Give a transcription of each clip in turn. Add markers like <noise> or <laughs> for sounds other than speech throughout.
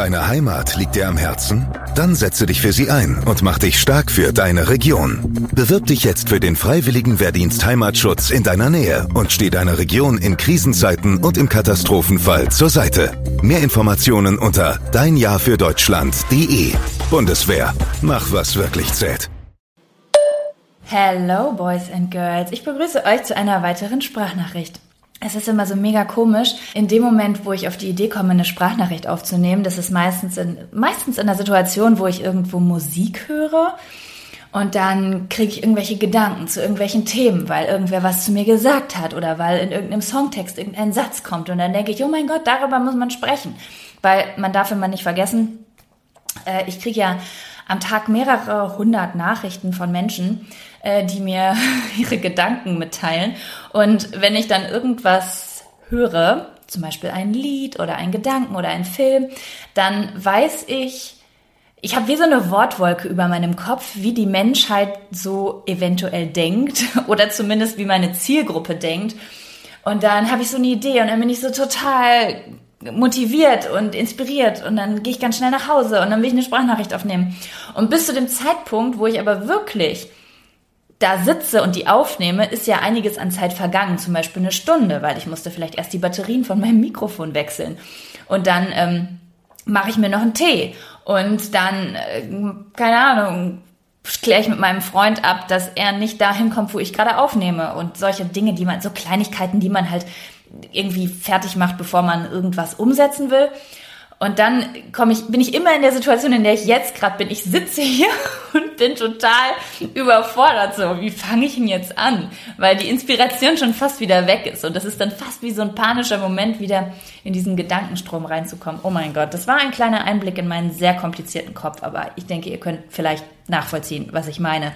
Deine Heimat liegt dir am Herzen? Dann setze dich für sie ein und mach dich stark für deine Region. Bewirb dich jetzt für den freiwilligen Wehrdienst Heimatschutz in deiner Nähe und steh deiner Region in Krisenzeiten und im Katastrophenfall zur Seite. Mehr Informationen unter deinjahrfürdeutschland.de. Bundeswehr. Mach was wirklich zählt. Hello Boys and Girls. Ich begrüße euch zu einer weiteren Sprachnachricht. Es ist immer so mega komisch. In dem Moment, wo ich auf die Idee komme, eine Sprachnachricht aufzunehmen, das ist meistens in, meistens in der Situation, wo ich irgendwo Musik höre. Und dann kriege ich irgendwelche Gedanken zu irgendwelchen Themen, weil irgendwer was zu mir gesagt hat oder weil in irgendeinem Songtext irgendein Satz kommt. Und dann denke ich, oh mein Gott, darüber muss man sprechen. Weil man darf immer nicht vergessen, äh, ich kriege ja am Tag mehrere hundert Nachrichten von Menschen, äh, die mir <laughs> ihre Gedanken mitteilen. Und wenn ich dann irgendwas höre, zum Beispiel ein Lied oder ein Gedanken oder ein Film, dann weiß ich, ich habe wie so eine Wortwolke über meinem Kopf, wie die Menschheit so eventuell denkt <laughs> oder zumindest wie meine Zielgruppe denkt. Und dann habe ich so eine Idee und dann bin ich so total motiviert und inspiriert und dann gehe ich ganz schnell nach Hause und dann will ich eine Sprachnachricht aufnehmen. Und bis zu dem Zeitpunkt, wo ich aber wirklich da sitze und die aufnehme, ist ja einiges an Zeit vergangen, zum Beispiel eine Stunde, weil ich musste vielleicht erst die Batterien von meinem Mikrofon wechseln. Und dann ähm, mache ich mir noch einen Tee und dann, äh, keine Ahnung, kläre ich mit meinem Freund ab, dass er nicht dahin kommt, wo ich gerade aufnehme und solche Dinge, die man, so Kleinigkeiten, die man halt irgendwie fertig macht, bevor man irgendwas umsetzen will. Und dann komme ich, bin ich immer in der Situation, in der ich jetzt gerade bin. Ich sitze <laughs> hier und bin total überfordert. So, wie fange ich ihn jetzt an? Weil die Inspiration schon fast wieder weg ist. Und das ist dann fast wie so ein panischer Moment, wieder in diesen Gedankenstrom reinzukommen. Oh mein Gott, das war ein kleiner Einblick in meinen sehr komplizierten Kopf. Aber ich denke, ihr könnt vielleicht nachvollziehen, was ich meine.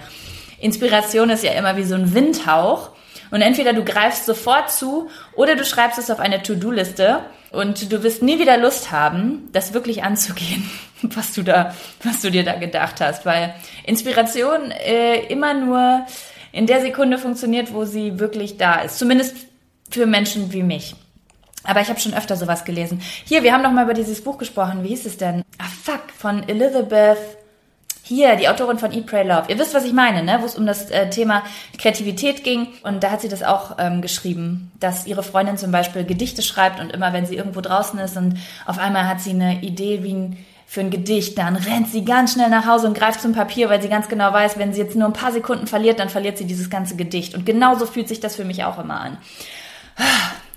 Inspiration ist ja immer wie so ein Windhauch. Und entweder du greifst sofort zu oder du schreibst es auf eine To-Do-Liste und du wirst nie wieder Lust haben, das wirklich anzugehen, <laughs> was du da, was du dir da gedacht hast, weil Inspiration äh, immer nur in der Sekunde funktioniert, wo sie wirklich da ist. Zumindest für Menschen wie mich. Aber ich habe schon öfter sowas gelesen. Hier, wir haben noch mal über dieses Buch gesprochen. Wie hieß es denn? Ah, fuck, von Elizabeth hier, die Autorin von Eat, Pray, Love. Ihr wisst, was ich meine, ne? wo es um das äh, Thema Kreativität ging. Und da hat sie das auch ähm, geschrieben, dass ihre Freundin zum Beispiel Gedichte schreibt und immer, wenn sie irgendwo draußen ist und auf einmal hat sie eine Idee wie ein für ein Gedicht, dann rennt sie ganz schnell nach Hause und greift zum Papier, weil sie ganz genau weiß, wenn sie jetzt nur ein paar Sekunden verliert, dann verliert sie dieses ganze Gedicht. Und genauso fühlt sich das für mich auch immer an.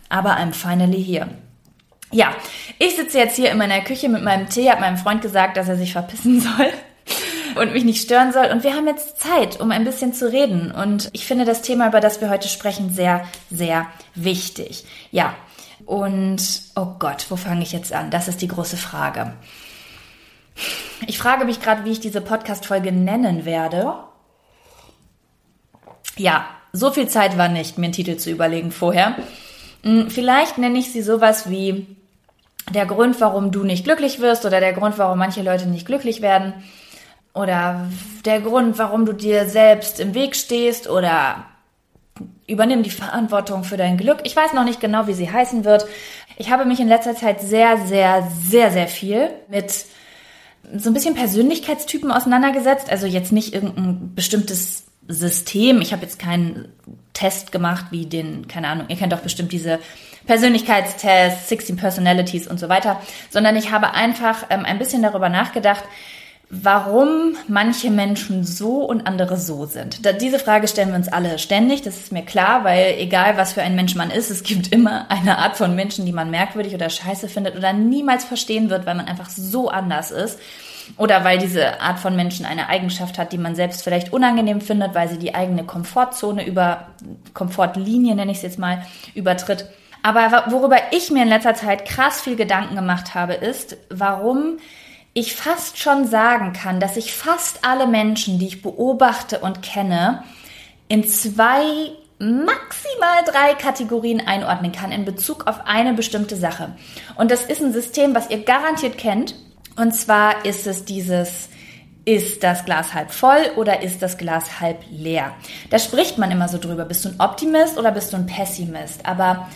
Aber I'm finally here. Ja, ich sitze jetzt hier in meiner Küche mit meinem Tee, habe meinem Freund gesagt, dass er sich verpissen <laughs> soll und mich nicht stören soll. Und wir haben jetzt Zeit, um ein bisschen zu reden. Und ich finde das Thema, über das wir heute sprechen, sehr, sehr wichtig. Ja. Und, oh Gott, wo fange ich jetzt an? Das ist die große Frage. Ich frage mich gerade, wie ich diese Podcast-Folge nennen werde. Ja, so viel Zeit war nicht, mir einen Titel zu überlegen vorher. Hm, vielleicht nenne ich sie sowas wie der Grund, warum du nicht glücklich wirst oder der Grund, warum manche Leute nicht glücklich werden oder der Grund, warum du dir selbst im Weg stehst oder übernimm die Verantwortung für dein Glück. Ich weiß noch nicht genau, wie sie heißen wird. Ich habe mich in letzter Zeit sehr, sehr, sehr, sehr viel mit so ein bisschen Persönlichkeitstypen auseinandergesetzt. Also jetzt nicht irgendein bestimmtes System. Ich habe jetzt keinen Test gemacht wie den, keine Ahnung, ihr kennt doch bestimmt diese Persönlichkeitstests, 16 Personalities und so weiter, sondern ich habe einfach ähm, ein bisschen darüber nachgedacht, warum manche Menschen so und andere so sind. Da, diese Frage stellen wir uns alle ständig, das ist mir klar, weil egal was für ein Mensch man ist, es gibt immer eine Art von Menschen, die man merkwürdig oder scheiße findet oder niemals verstehen wird, weil man einfach so anders ist. Oder weil diese Art von Menschen eine Eigenschaft hat, die man selbst vielleicht unangenehm findet, weil sie die eigene Komfortzone über, Komfortlinie nenne ich es jetzt mal, übertritt. Aber worüber ich mir in letzter Zeit krass viel Gedanken gemacht habe, ist, warum ich fast schon sagen kann, dass ich fast alle Menschen, die ich beobachte und kenne, in zwei, maximal drei Kategorien einordnen kann in Bezug auf eine bestimmte Sache. Und das ist ein System, was ihr garantiert kennt. Und zwar ist es dieses, ist das Glas halb voll oder ist das Glas halb leer? Da spricht man immer so drüber. Bist du ein Optimist oder bist du ein Pessimist? Aber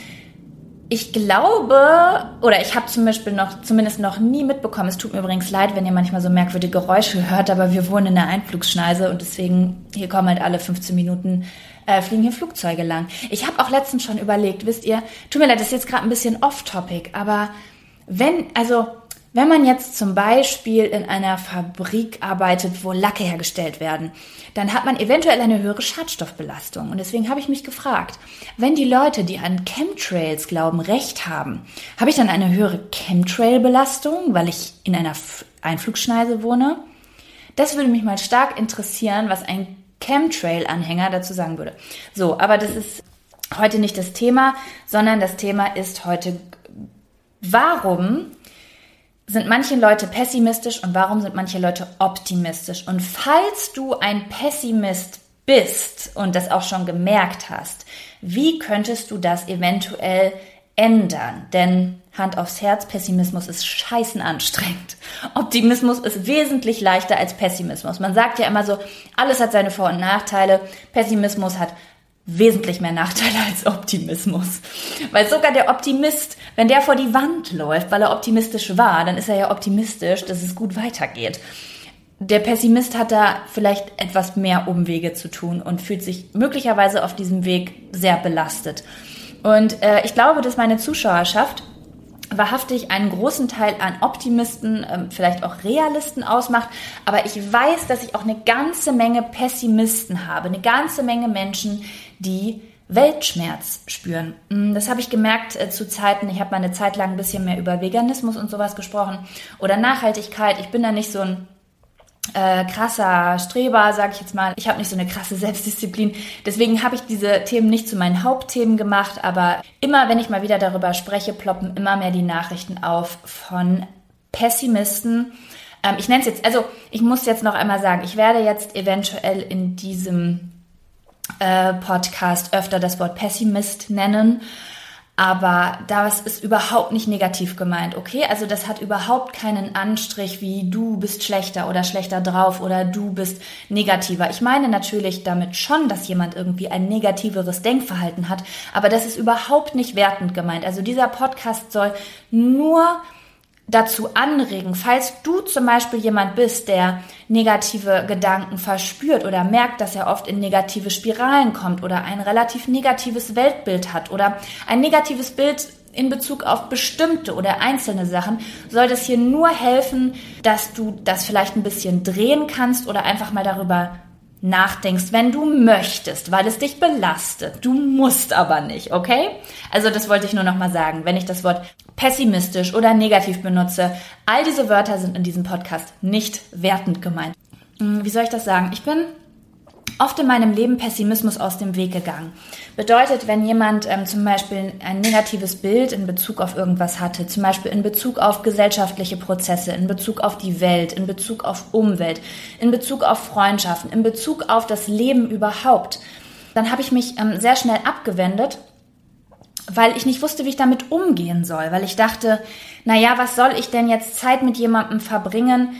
ich glaube, oder ich habe zum Beispiel noch, zumindest noch nie mitbekommen, es tut mir übrigens leid, wenn ihr manchmal so merkwürdige Geräusche hört, aber wir wohnen in der Einflugschneise und deswegen, hier kommen halt alle 15 Minuten, äh, fliegen hier Flugzeuge lang. Ich habe auch letztens schon überlegt, wisst ihr, tut mir leid, das ist jetzt gerade ein bisschen off-topic, aber wenn, also wenn man jetzt zum Beispiel in einer Fabrik arbeitet, wo Lacke hergestellt werden, dann hat man eventuell eine höhere Schadstoffbelastung. Und deswegen habe ich mich gefragt, wenn die Leute, die an Chemtrails glauben, recht haben, habe ich dann eine höhere Chemtrail-Belastung, weil ich in einer Einflugschneise wohne? Das würde mich mal stark interessieren, was ein Chemtrail-Anhänger dazu sagen würde. So, aber das ist heute nicht das Thema, sondern das Thema ist heute, warum sind manche Leute pessimistisch und warum sind manche Leute optimistisch? Und falls du ein Pessimist bist und das auch schon gemerkt hast, wie könntest du das eventuell ändern? Denn Hand aufs Herz, Pessimismus ist scheißen anstrengend. <laughs> Optimismus ist wesentlich leichter als Pessimismus. Man sagt ja immer so, alles hat seine Vor- und Nachteile. Pessimismus hat wesentlich mehr Nachteile als Optimismus. Weil sogar der Optimist, wenn der vor die Wand läuft, weil er optimistisch war, dann ist er ja optimistisch, dass es gut weitergeht. Der Pessimist hat da vielleicht etwas mehr Umwege zu tun und fühlt sich möglicherweise auf diesem Weg sehr belastet. Und äh, ich glaube, dass meine Zuschauerschaft wahrhaftig einen großen Teil an Optimisten, ähm, vielleicht auch Realisten ausmacht. Aber ich weiß, dass ich auch eine ganze Menge Pessimisten habe, eine ganze Menge Menschen, die Weltschmerz spüren. Mm, das habe ich gemerkt äh, zu Zeiten, ich habe mal eine Zeit lang ein bisschen mehr über Veganismus und sowas gesprochen oder Nachhaltigkeit. Ich bin da nicht so ein äh, krasser Streber, sage ich jetzt mal. Ich habe nicht so eine krasse <laughs> Selbstdisziplin. Deswegen habe ich diese Themen nicht zu meinen Hauptthemen gemacht. Aber immer, wenn ich mal wieder darüber spreche, ploppen immer mehr die Nachrichten auf von Pessimisten. Ähm, ich nenne es jetzt, also ich muss jetzt noch einmal sagen, ich werde jetzt eventuell in diesem äh, Podcast öfter das Wort Pessimist nennen. Aber das ist überhaupt nicht negativ gemeint, okay? Also das hat überhaupt keinen Anstrich wie du bist schlechter oder schlechter drauf oder du bist negativer. Ich meine natürlich damit schon, dass jemand irgendwie ein negativeres Denkverhalten hat, aber das ist überhaupt nicht wertend gemeint. Also dieser Podcast soll nur dazu anregen, falls du zum Beispiel jemand bist, der negative Gedanken verspürt oder merkt, dass er oft in negative Spiralen kommt oder ein relativ negatives Weltbild hat oder ein negatives Bild in Bezug auf bestimmte oder einzelne Sachen, soll das hier nur helfen, dass du das vielleicht ein bisschen drehen kannst oder einfach mal darüber nachdenkst, wenn du möchtest, weil es dich belastet. Du musst aber nicht, okay? Also das wollte ich nur noch mal sagen. Wenn ich das Wort pessimistisch oder negativ benutze, all diese Wörter sind in diesem Podcast nicht wertend gemeint. Hm, wie soll ich das sagen? Ich bin oft in meinem Leben Pessimismus aus dem Weg gegangen. Bedeutet, wenn jemand ähm, zum Beispiel ein negatives Bild in Bezug auf irgendwas hatte, zum Beispiel in Bezug auf gesellschaftliche Prozesse, in Bezug auf die Welt, in Bezug auf Umwelt, in Bezug auf Freundschaften, in Bezug auf das Leben überhaupt, dann habe ich mich ähm, sehr schnell abgewendet weil ich nicht wusste, wie ich damit umgehen soll, weil ich dachte, na ja, was soll ich denn jetzt Zeit mit jemandem verbringen,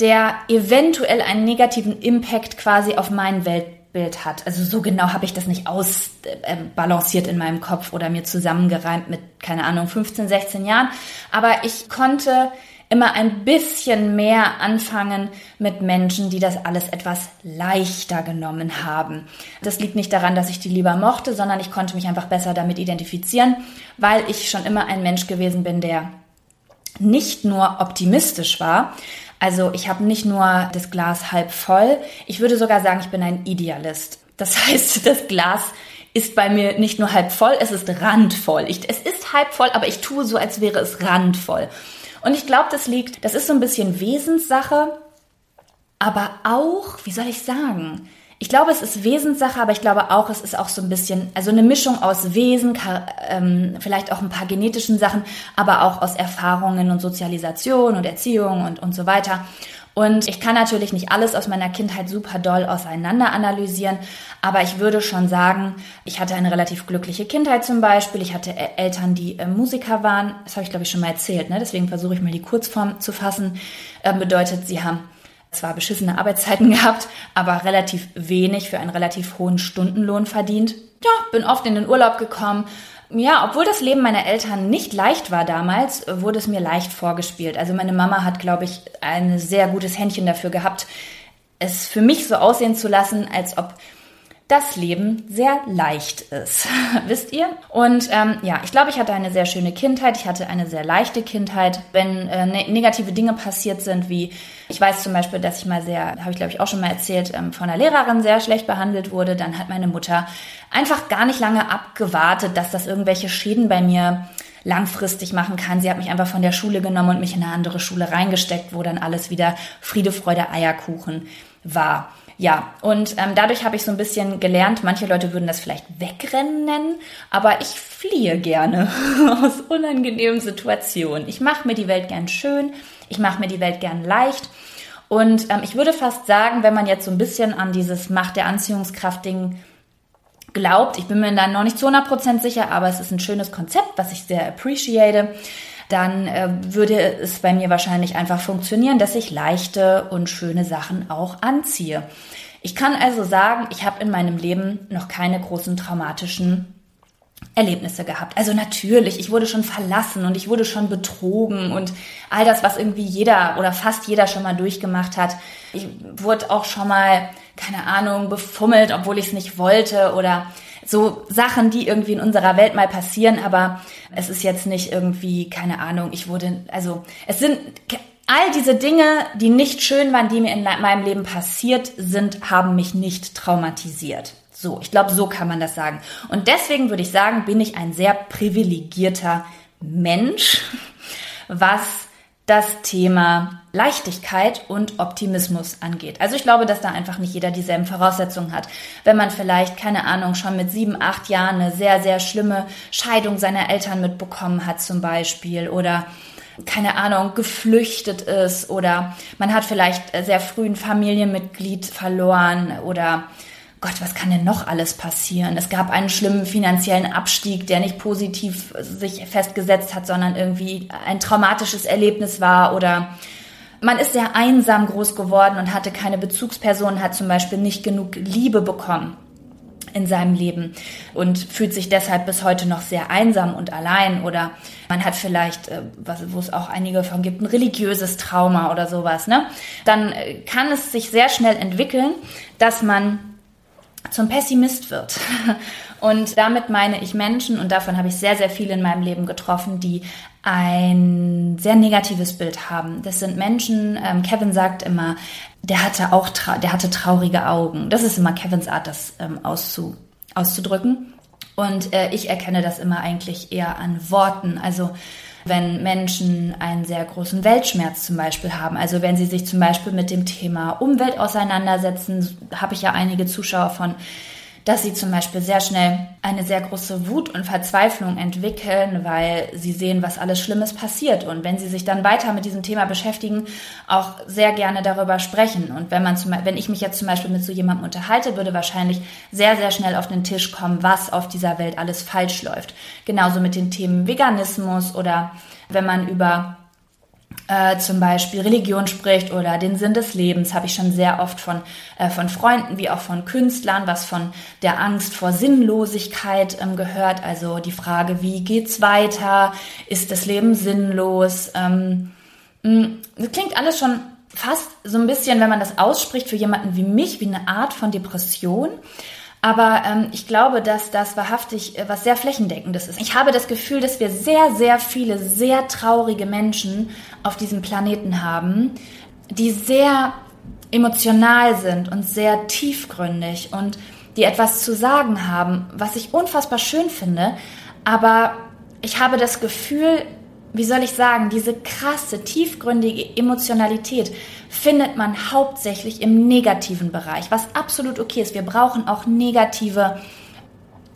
der eventuell einen negativen Impact quasi auf mein Weltbild hat. Also so genau habe ich das nicht ausbalanciert in meinem Kopf oder mir zusammengereimt mit, keine Ahnung, 15, 16 Jahren. Aber ich konnte immer ein bisschen mehr anfangen mit Menschen, die das alles etwas leichter genommen haben. Das liegt nicht daran, dass ich die lieber mochte, sondern ich konnte mich einfach besser damit identifizieren, weil ich schon immer ein Mensch gewesen bin, der nicht nur optimistisch war, also ich habe nicht nur das Glas halb voll, ich würde sogar sagen, ich bin ein Idealist. Das <laughs> heißt, das Glas ist bei mir nicht nur halb voll, es ist randvoll. Ich, es ist halb voll, aber ich tue so, als wäre es randvoll. Und ich glaube, das liegt, das ist so ein bisschen Wesenssache, aber auch, wie soll ich sagen? Ich glaube, es ist Wesenssache, aber ich glaube auch, es ist auch so ein bisschen, also eine Mischung aus Wesen, ähm, vielleicht auch ein paar genetischen Sachen, aber auch aus Erfahrungen und Sozialisation und Erziehung und, und so weiter. Und ich kann natürlich nicht alles aus meiner Kindheit super doll auseinander analysieren, aber ich würde schon sagen, ich hatte eine relativ glückliche Kindheit zum Beispiel. Ich hatte Eltern, die äh, Musiker waren. Das habe ich, glaube ich, schon mal erzählt. Ne? Deswegen versuche ich mal die Kurzform zu fassen. Äh, bedeutet, sie haben zwar beschissene Arbeitszeiten <laughs> gehabt, aber relativ wenig für einen relativ hohen Stundenlohn verdient. Ja, bin oft in den Urlaub gekommen, Ja, obwohl das Leben meiner Eltern nicht leicht war damals, wurde es mir leicht vorgespielt. Also meine Mama hat, glaube ich, ein sehr gutes Händchen dafür gehabt, es für mich so aussehen zu lassen, als ob das Leben sehr leicht ist, <laughs> wisst ihr? Und ähm, ja, ich glaube, ich hatte eine sehr schöne Kindheit. Ich hatte eine sehr leichte Kindheit. Wenn äh, ne negative Dinge passiert sind, wie ich weiß zum Beispiel, dass ich mal sehr, habe ich glaube ich auch schon mal erzählt, ähm, von einer Lehrerin sehr schlecht behandelt wurde, dann hat meine Mutter einfach gar nicht lange abgewartet, dass das irgendwelche Schäden bei mir langfristig machen kann. Sie hat mich einfach von der Schule genommen und mich in eine andere Schule reingesteckt, wo dann alles wieder Friede, Freude, Eierkuchen war. Ja, und ähm, dadurch habe ich so ein bisschen gelernt, manche Leute würden das vielleicht wegrennen nennen, aber ich fliehe gerne <laughs> aus unangenehmen Situationen. Ich mache mir die Welt gern schön, ich mache mir die Welt gern leicht. Und ähm, ich würde fast sagen, wenn man jetzt so ein bisschen an dieses Macht der Anziehungskraft-Ding glaubt, ich bin mir da noch nicht zu 100% sicher, aber es ist ein schönes Konzept, was ich sehr appreciate, dann äh, würde es bei mir wahrscheinlich einfach funktionieren, dass ich leichte und schöne Sachen auch anziehe. Ich kann also sagen, ich habe in meinem Leben noch keine großen traumatischen Erlebnisse gehabt. Also natürlich, ich wurde schon verlassen und ich wurde schon betrogen und all das, was irgendwie jeder oder fast jeder schon mal durchgemacht hat. Ich wurde auch schon mal, keine Ahnung, befummelt, obwohl ich es nicht wollte oder so Sachen, die irgendwie in unserer Welt mal passieren, aber es ist jetzt nicht irgendwie, keine Ahnung, ich wurde, also es sind all diese Dinge, die nicht schön waren, die mir in meinem Leben passiert sind, haben mich nicht traumatisiert. So, ich glaube, so kann man das sagen. Und deswegen würde ich sagen, bin ich ein sehr privilegierter Mensch, was das Thema Leichtigkeit und Optimismus angeht. Also ich glaube, dass da einfach nicht jeder dieselben Voraussetzungen hat. Wenn man vielleicht, keine Ahnung, schon mit sieben, acht Jahren eine sehr, sehr schlimme Scheidung seiner Eltern mitbekommen hat zum Beispiel oder keine Ahnung, geflüchtet ist oder man hat vielleicht sehr früh ein Familienmitglied verloren oder Gott, was kann denn noch alles passieren? Es gab einen schlimmen finanziellen Abstieg, der nicht positiv sich festgesetzt hat, sondern irgendwie ein traumatisches Erlebnis war oder man ist sehr einsam groß geworden und hatte keine Bezugsperson, hat zum Beispiel nicht genug Liebe bekommen in seinem Leben und fühlt sich deshalb bis heute noch sehr einsam und allein oder man hat vielleicht, äh, wo es auch einige von gibt, ein religiöses Trauma oder sowas, ne? Dann äh, kann es sich sehr schnell entwickeln, dass man zum Pessimist wird. <laughs> Und damit meine ich Menschen, und davon habe ich sehr, sehr viele in meinem Leben getroffen, die ein sehr negatives Bild haben. Das sind Menschen, ähm, Kevin sagt immer, der hatte auch, der hatte traurige Augen. Das ist immer Kevins Art, das ähm, auszu auszudrücken. Und äh, ich erkenne das immer eigentlich eher an Worten. Also wenn Menschen einen sehr großen Weltschmerz zum Beispiel haben. Also wenn sie sich zum Beispiel mit dem Thema Umwelt auseinandersetzen, habe ich ja einige Zuschauer von, dass sie zum Beispiel sehr schnell eine sehr große Wut und Verzweiflung entwickeln, weil sie sehen, was alles Schlimmes passiert. Und wenn sie sich dann weiter mit diesem Thema beschäftigen, auch sehr gerne darüber sprechen. Und wenn man zum, wenn ich mich jetzt zum Beispiel mit so jemandem unterhalte, würde wahrscheinlich sehr, sehr schnell auf den Tisch kommen, was auf dieser Welt alles falsch läuft. Genauso mit den Themen Veganismus oder wenn man über äh, zum Beispiel Religion spricht oder den Sinn des Lebens, habe ich schon sehr oft von, äh, von Freunden wie auch von Künstlern, was von der Angst vor Sinnlosigkeit ähm, gehört. Also die Frage, wie geht's weiter? Ist das Leben sinnlos? Ähm, mh, das klingt alles schon fast so ein bisschen, wenn man das ausspricht, für jemanden wie mich, wie eine Art von Depression. Aber ähm, ich glaube, dass das wahrhaftig äh, was sehr flächendeckendes ist. Ich habe das Gefühl, dass wir sehr, sehr viele sehr traurige Menschen auf diesem Planeten haben, die sehr emotional sind und sehr tiefgründig und die etwas zu sagen haben, was ich unfassbar schön finde. Aber ich habe das Gefühl, wie soll ich sagen, diese krasse, tiefgründige Emotionalität findet man hauptsächlich im negativen Bereich, was absolut okay ist. Wir brauchen auch negative,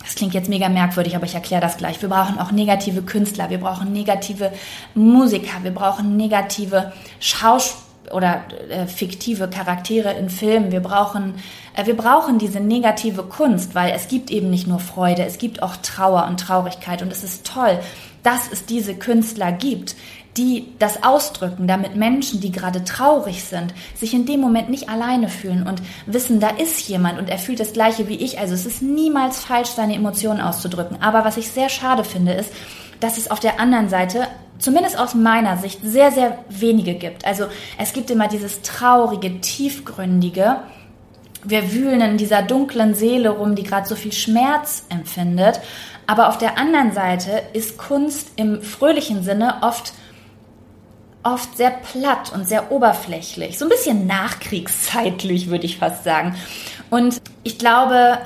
das klingt jetzt mega merkwürdig, aber ich erkläre das gleich. Wir brauchen auch negative Künstler, wir brauchen negative Musiker, wir brauchen negative Schauspieler oder äh, fiktive Charaktere in Filmen. Wir brauchen, äh, wir brauchen diese negative Kunst, weil es gibt eben nicht nur Freude, es gibt auch Trauer und Traurigkeit und es ist toll, dass es diese Künstler gibt. die das ausdrücken, damit Menschen, die gerade traurig sind, sich in dem Moment nicht alleine fühlen und wissen, da ist jemand und er fühlt das gleiche wie ich. Also es ist niemals falsch, seine Emotionen auszudrücken. Aber was ich sehr schade finde, ist, dass es auf der anderen Seite zumindest aus meiner Sicht sehr, sehr wenige gibt. Also es gibt immer dieses traurige, tiefgründige, wir wühlen in dieser dunklen Seele rum, die gerade so viel Schmerz empfindet. Aber auf der anderen Seite ist Kunst im fröhlichen Sinne oft oft sehr platt und sehr oberflächlich, so ein bisschen nachkriegszeitlich, würde ich fast sagen. Und ich glaube,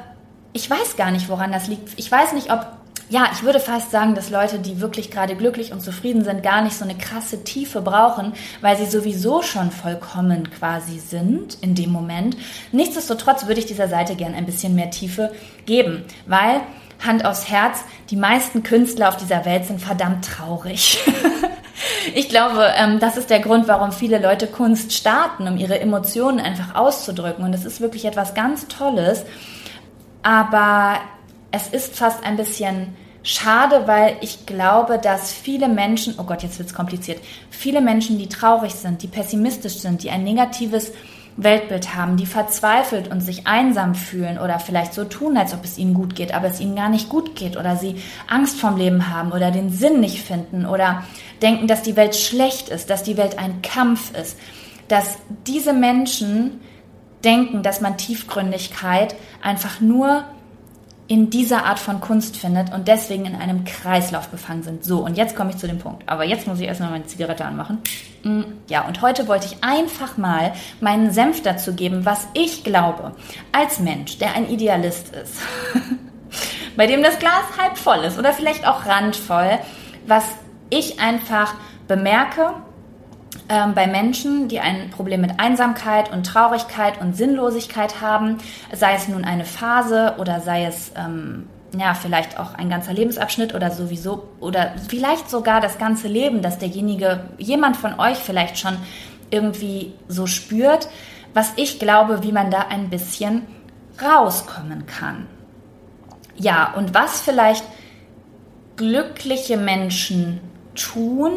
ich weiß gar nicht, woran das liegt. Ich weiß nicht, ob ja, ich würde fast sagen, dass Leute, die wirklich gerade glücklich und zufrieden sind, gar nicht so eine krasse Tiefe brauchen, weil sie sowieso schon vollkommen quasi sind in dem Moment. Nichtsdestotrotz würde ich dieser Seite gern ein bisschen mehr Tiefe geben, weil Hand aufs Herz, die meisten Künstler auf dieser Welt sind verdammt traurig. <laughs> ich glaube, ähm, das ist der Grund, warum viele Leute Kunst starten, um ihre Emotionen einfach auszudrücken. Und es ist wirklich etwas ganz Tolles. Aber es ist fast ein bisschen schade, weil ich glaube, dass viele Menschen, oh Gott, jetzt wird es kompliziert, viele Menschen, die traurig sind, die pessimistisch sind, die ein negatives Weltbild haben, die verzweifelt und sich einsam fühlen oder vielleicht so tun, als ob es ihnen gut geht, aber es ihnen gar nicht gut geht oder sie Angst vom Leben haben oder den Sinn nicht finden oder denken, dass die Welt schlecht ist, dass die Welt ein Kampf ist, dass diese Menschen denken, dass man Tiefgründigkeit einfach nur in dieser Art von Kunst findet und deswegen in einem Kreislauf gefangen sind. So, und jetzt komme ich zu dem Punkt. Aber jetzt muss ich erstmal meine Zigarette anmachen. Mm, ja, und heute wollte ich einfach mal meinen Senf dazu geben, was ich glaube, als Mensch, der ein Idealist ist, <laughs> bei dem das Glas halb voll ist oder vielleicht auch randvoll, was ich einfach bemerke ähm, bei Menschen, die ein Problem mit Einsamkeit und Traurigkeit und Sinnlosigkeit haben, sei es nun eine Phase oder sei es ähm, ja vielleicht auch ein ganzer Lebensabschnitt oder sowieso oder vielleicht sogar das ganze Leben, dass derjenige, jemand von euch vielleicht schon irgendwie so spürt, was ich glaube, wie man da ein bisschen rauskommen kann. Ja, und was vielleicht glückliche Menschen tun,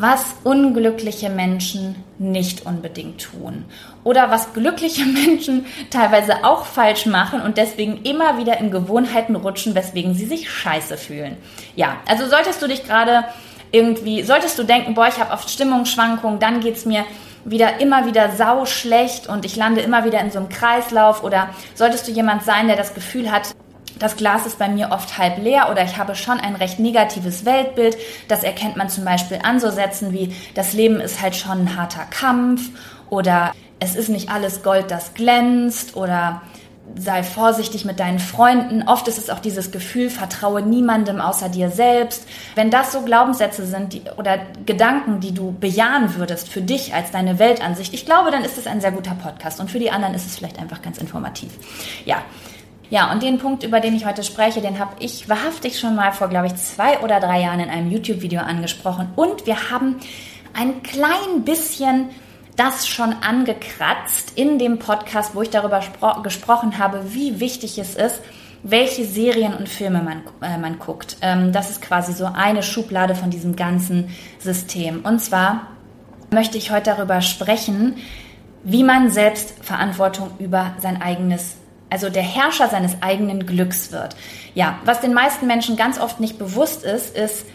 was unglückliche Menschen nicht unbedingt tun. Oder was glückliche <laughs> Menschen teilweise auch falsch machen und deswegen immer wieder in Gewohnheiten rutschen, weswegen sie sich scheiße fühlen. Ja, also solltest du dich gerade irgendwie, solltest du denken, boah, ich habe oft Stimmungsschwankungen, dann geht es mir wieder immer wieder sau schlecht und ich lande immer wieder in so einem Kreislauf oder solltest du jemand sein, der das Gefühl hat, das Glas ist bei mir oft halb leer oder ich habe schon ein recht negatives Weltbild. Das erkennt man zum Beispiel an so Sätzen wie, das Leben ist halt schon ein harter Kampf oder es ist nicht alles Gold, das glänzt oder sei vorsichtig mit deinen Freunden. Oft ist es auch dieses Gefühl, vertraue niemandem außer dir selbst. Wenn das so Glaubenssätze sind die, oder Gedanken, die du bejahen würdest für dich als deine Weltansicht, ich glaube, dann ist es ein sehr guter Podcast und für die anderen ist es vielleicht einfach ganz informativ. Ja, ja, und den Punkt, über den ich heute spreche, den habe ich wahrhaftig schon mal vor, glaube ich, zwei oder drei Jahren in einem YouTube-Video angesprochen. Und wir haben ein klein bisschen das schon angekratzt in dem Podcast, wo ich darüber gesprochen habe, wie wichtig es ist, welche Serien und Filme man, äh, man guckt. Ähm, das ist quasi so eine Schublade von diesem ganzen System. Und zwar möchte ich heute darüber sprechen, wie man selbst Verantwortung über sein eigenes also der Herrscher seines eigenen Glücks wird. Ja, was den meisten Menschen ganz oft nicht bewusst ist, ist,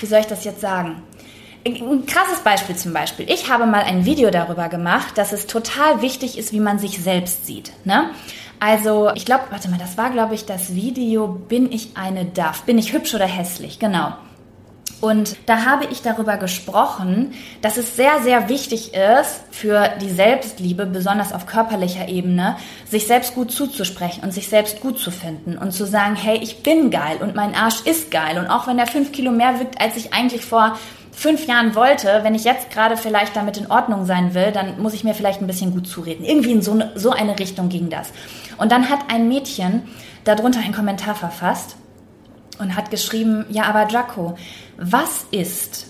wie soll ich das jetzt sagen? Ein krasses Beispiel zum Beispiel. Ich habe mal ein Video darüber gemacht, dass es total wichtig ist, wie man sich selbst sieht. Ne? Also, ich glaube, warte mal, das war, glaube ich, das Video Bin ich eine Duff? Bin ich hübsch oder hässlich? Genau. Und da habe ich darüber gesprochen, dass es sehr, sehr wichtig ist für die Selbstliebe, besonders auf körperlicher Ebene, sich selbst gut zuzusprechen und sich selbst gut zu finden und zu sagen, hey, ich bin geil und mein Arsch ist geil. Und auch wenn er fünf Kilo mehr wiegt, als ich eigentlich vor fünf Jahren wollte, wenn ich jetzt gerade vielleicht damit in Ordnung sein will, dann muss ich mir vielleicht ein bisschen gut zureden. Irgendwie in so eine, so eine Richtung ging das. Und dann hat ein Mädchen darunter einen Kommentar verfasst und hat geschrieben, ja, aber Draco, was ist,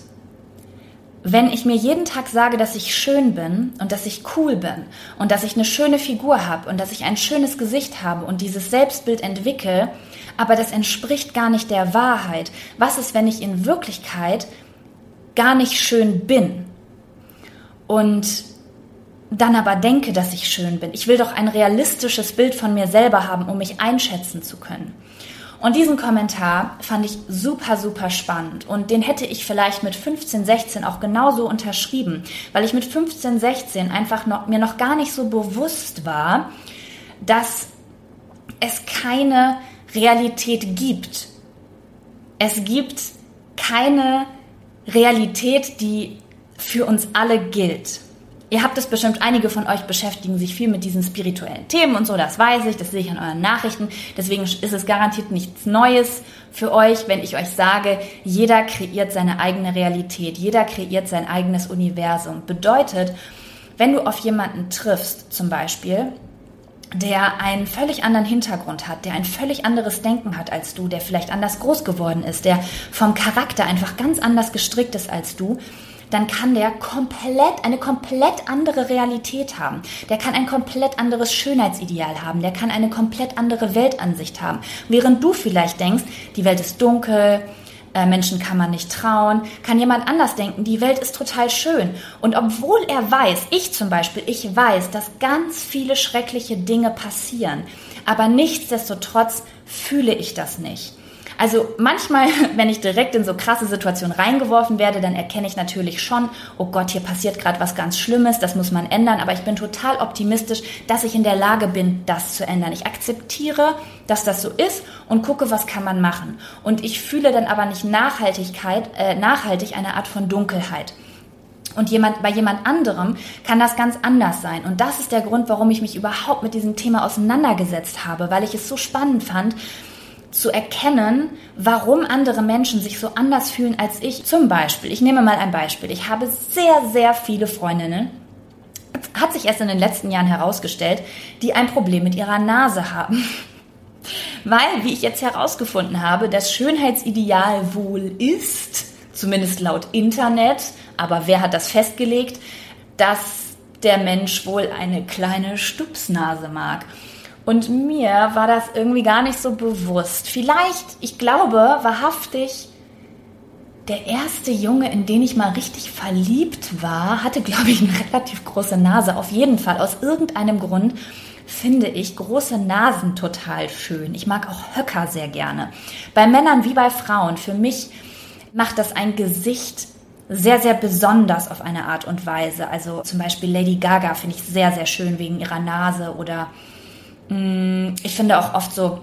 wenn ich mir jeden Tag sage, dass ich schön bin und dass ich cool bin und dass ich eine schöne Figur habe und dass ich ein schönes Gesicht habe und dieses Selbstbild entwickle, aber das entspricht gar nicht der Wahrheit. Was ist, wenn ich in Wirklichkeit gar nicht schön bin und dann aber denke, dass ich schön bin. Ich will doch ein realistisches Bild von mir selber haben, um mich einschätzen zu können. Und diesen Kommentar fand ich super, super spannend. Und den hätte ich vielleicht mit 15, 16 auch genauso unterschrieben, weil ich mit 15, 16 einfach noch, mir noch gar nicht so bewusst war, dass es keine Realität gibt. Es gibt keine Realität, die für uns alle gilt. Ihr habt es bestimmt, einige von euch beschäftigen sich viel mit diesen spirituellen Themen und so, das weiß ich, das sehe ich an euren Nachrichten. Deswegen ist es garantiert nichts Neues für euch, wenn ich euch sage, jeder kreiert seine eigene Realität, jeder kreiert sein eigenes Universum. Bedeutet, wenn du auf jemanden triffst, zum Beispiel, der einen völlig anderen Hintergrund hat, der ein völlig anderes Denken hat als du, der vielleicht anders groß geworden ist, der vom Charakter einfach ganz anders gestrickt ist als du, dann kann der komplett, eine komplett andere Realität haben. Der kann ein komplett anderes Schönheitsideal haben. Der kann eine komplett andere Weltansicht haben. Während du vielleicht denkst, die Welt ist dunkel, äh, Menschen kann man nicht trauen, kann jemand anders denken, die Welt ist total schön. Und obwohl er weiß, ich zum Beispiel, ich weiß, dass ganz viele schreckliche Dinge passieren, aber nichtsdestotrotz fühle ich das nicht. Also manchmal, <laughs> wenn ich direkt in so krasse Situationen reingeworfen werde, dann erkenne ich natürlich schon, oh Gott, hier passiert gerade was ganz Schlimmes, das muss man ändern. Aber ich bin total optimistisch, dass ich in der Lage bin, das zu ändern. Ich akzeptiere, dass das so ist und gucke, was kann man machen. Und ich fühle dann aber nicht Nachhaltigkeit, äh, nachhaltig eine Art von Dunkelheit. Und jemand, bei jemand anderem kann das ganz anders sein. Und das ist der Grund, warum ich mich überhaupt mit diesem Thema auseinandergesetzt habe, weil ich es so spannend fand, zu erkennen, warum andere Menschen sich so anders fühlen als ich. Zum Beispiel, ich nehme mal ein Beispiel. Ich habe sehr, sehr viele Freundinnen, hat sich erst in den letzten Jahren herausgestellt, die ein Problem mit ihrer Nase haben. <laughs> Weil, wie ich jetzt herausgefunden habe, das Schönheitsideal wohl ist, zumindest laut Internet, aber wer hat das festgelegt, dass der Mensch wohl eine kleine Stupsnase mag. Und mir war das irgendwie gar nicht so bewusst. Vielleicht, ich glaube, wahrhaftig, der erste Junge, in den ich mal richtig verliebt war, hatte, glaube ich, eine relativ große Nase. Auf jeden Fall, aus irgendeinem Grund finde ich große Nasen total schön. Ich mag auch Höcker sehr gerne. Bei Männern wie bei Frauen. Für mich macht das ein Gesicht sehr, sehr besonders auf eine Art und Weise. Also zum Beispiel Lady Gaga finde ich sehr, sehr schön wegen ihrer Nase oder ich finde auch oft so,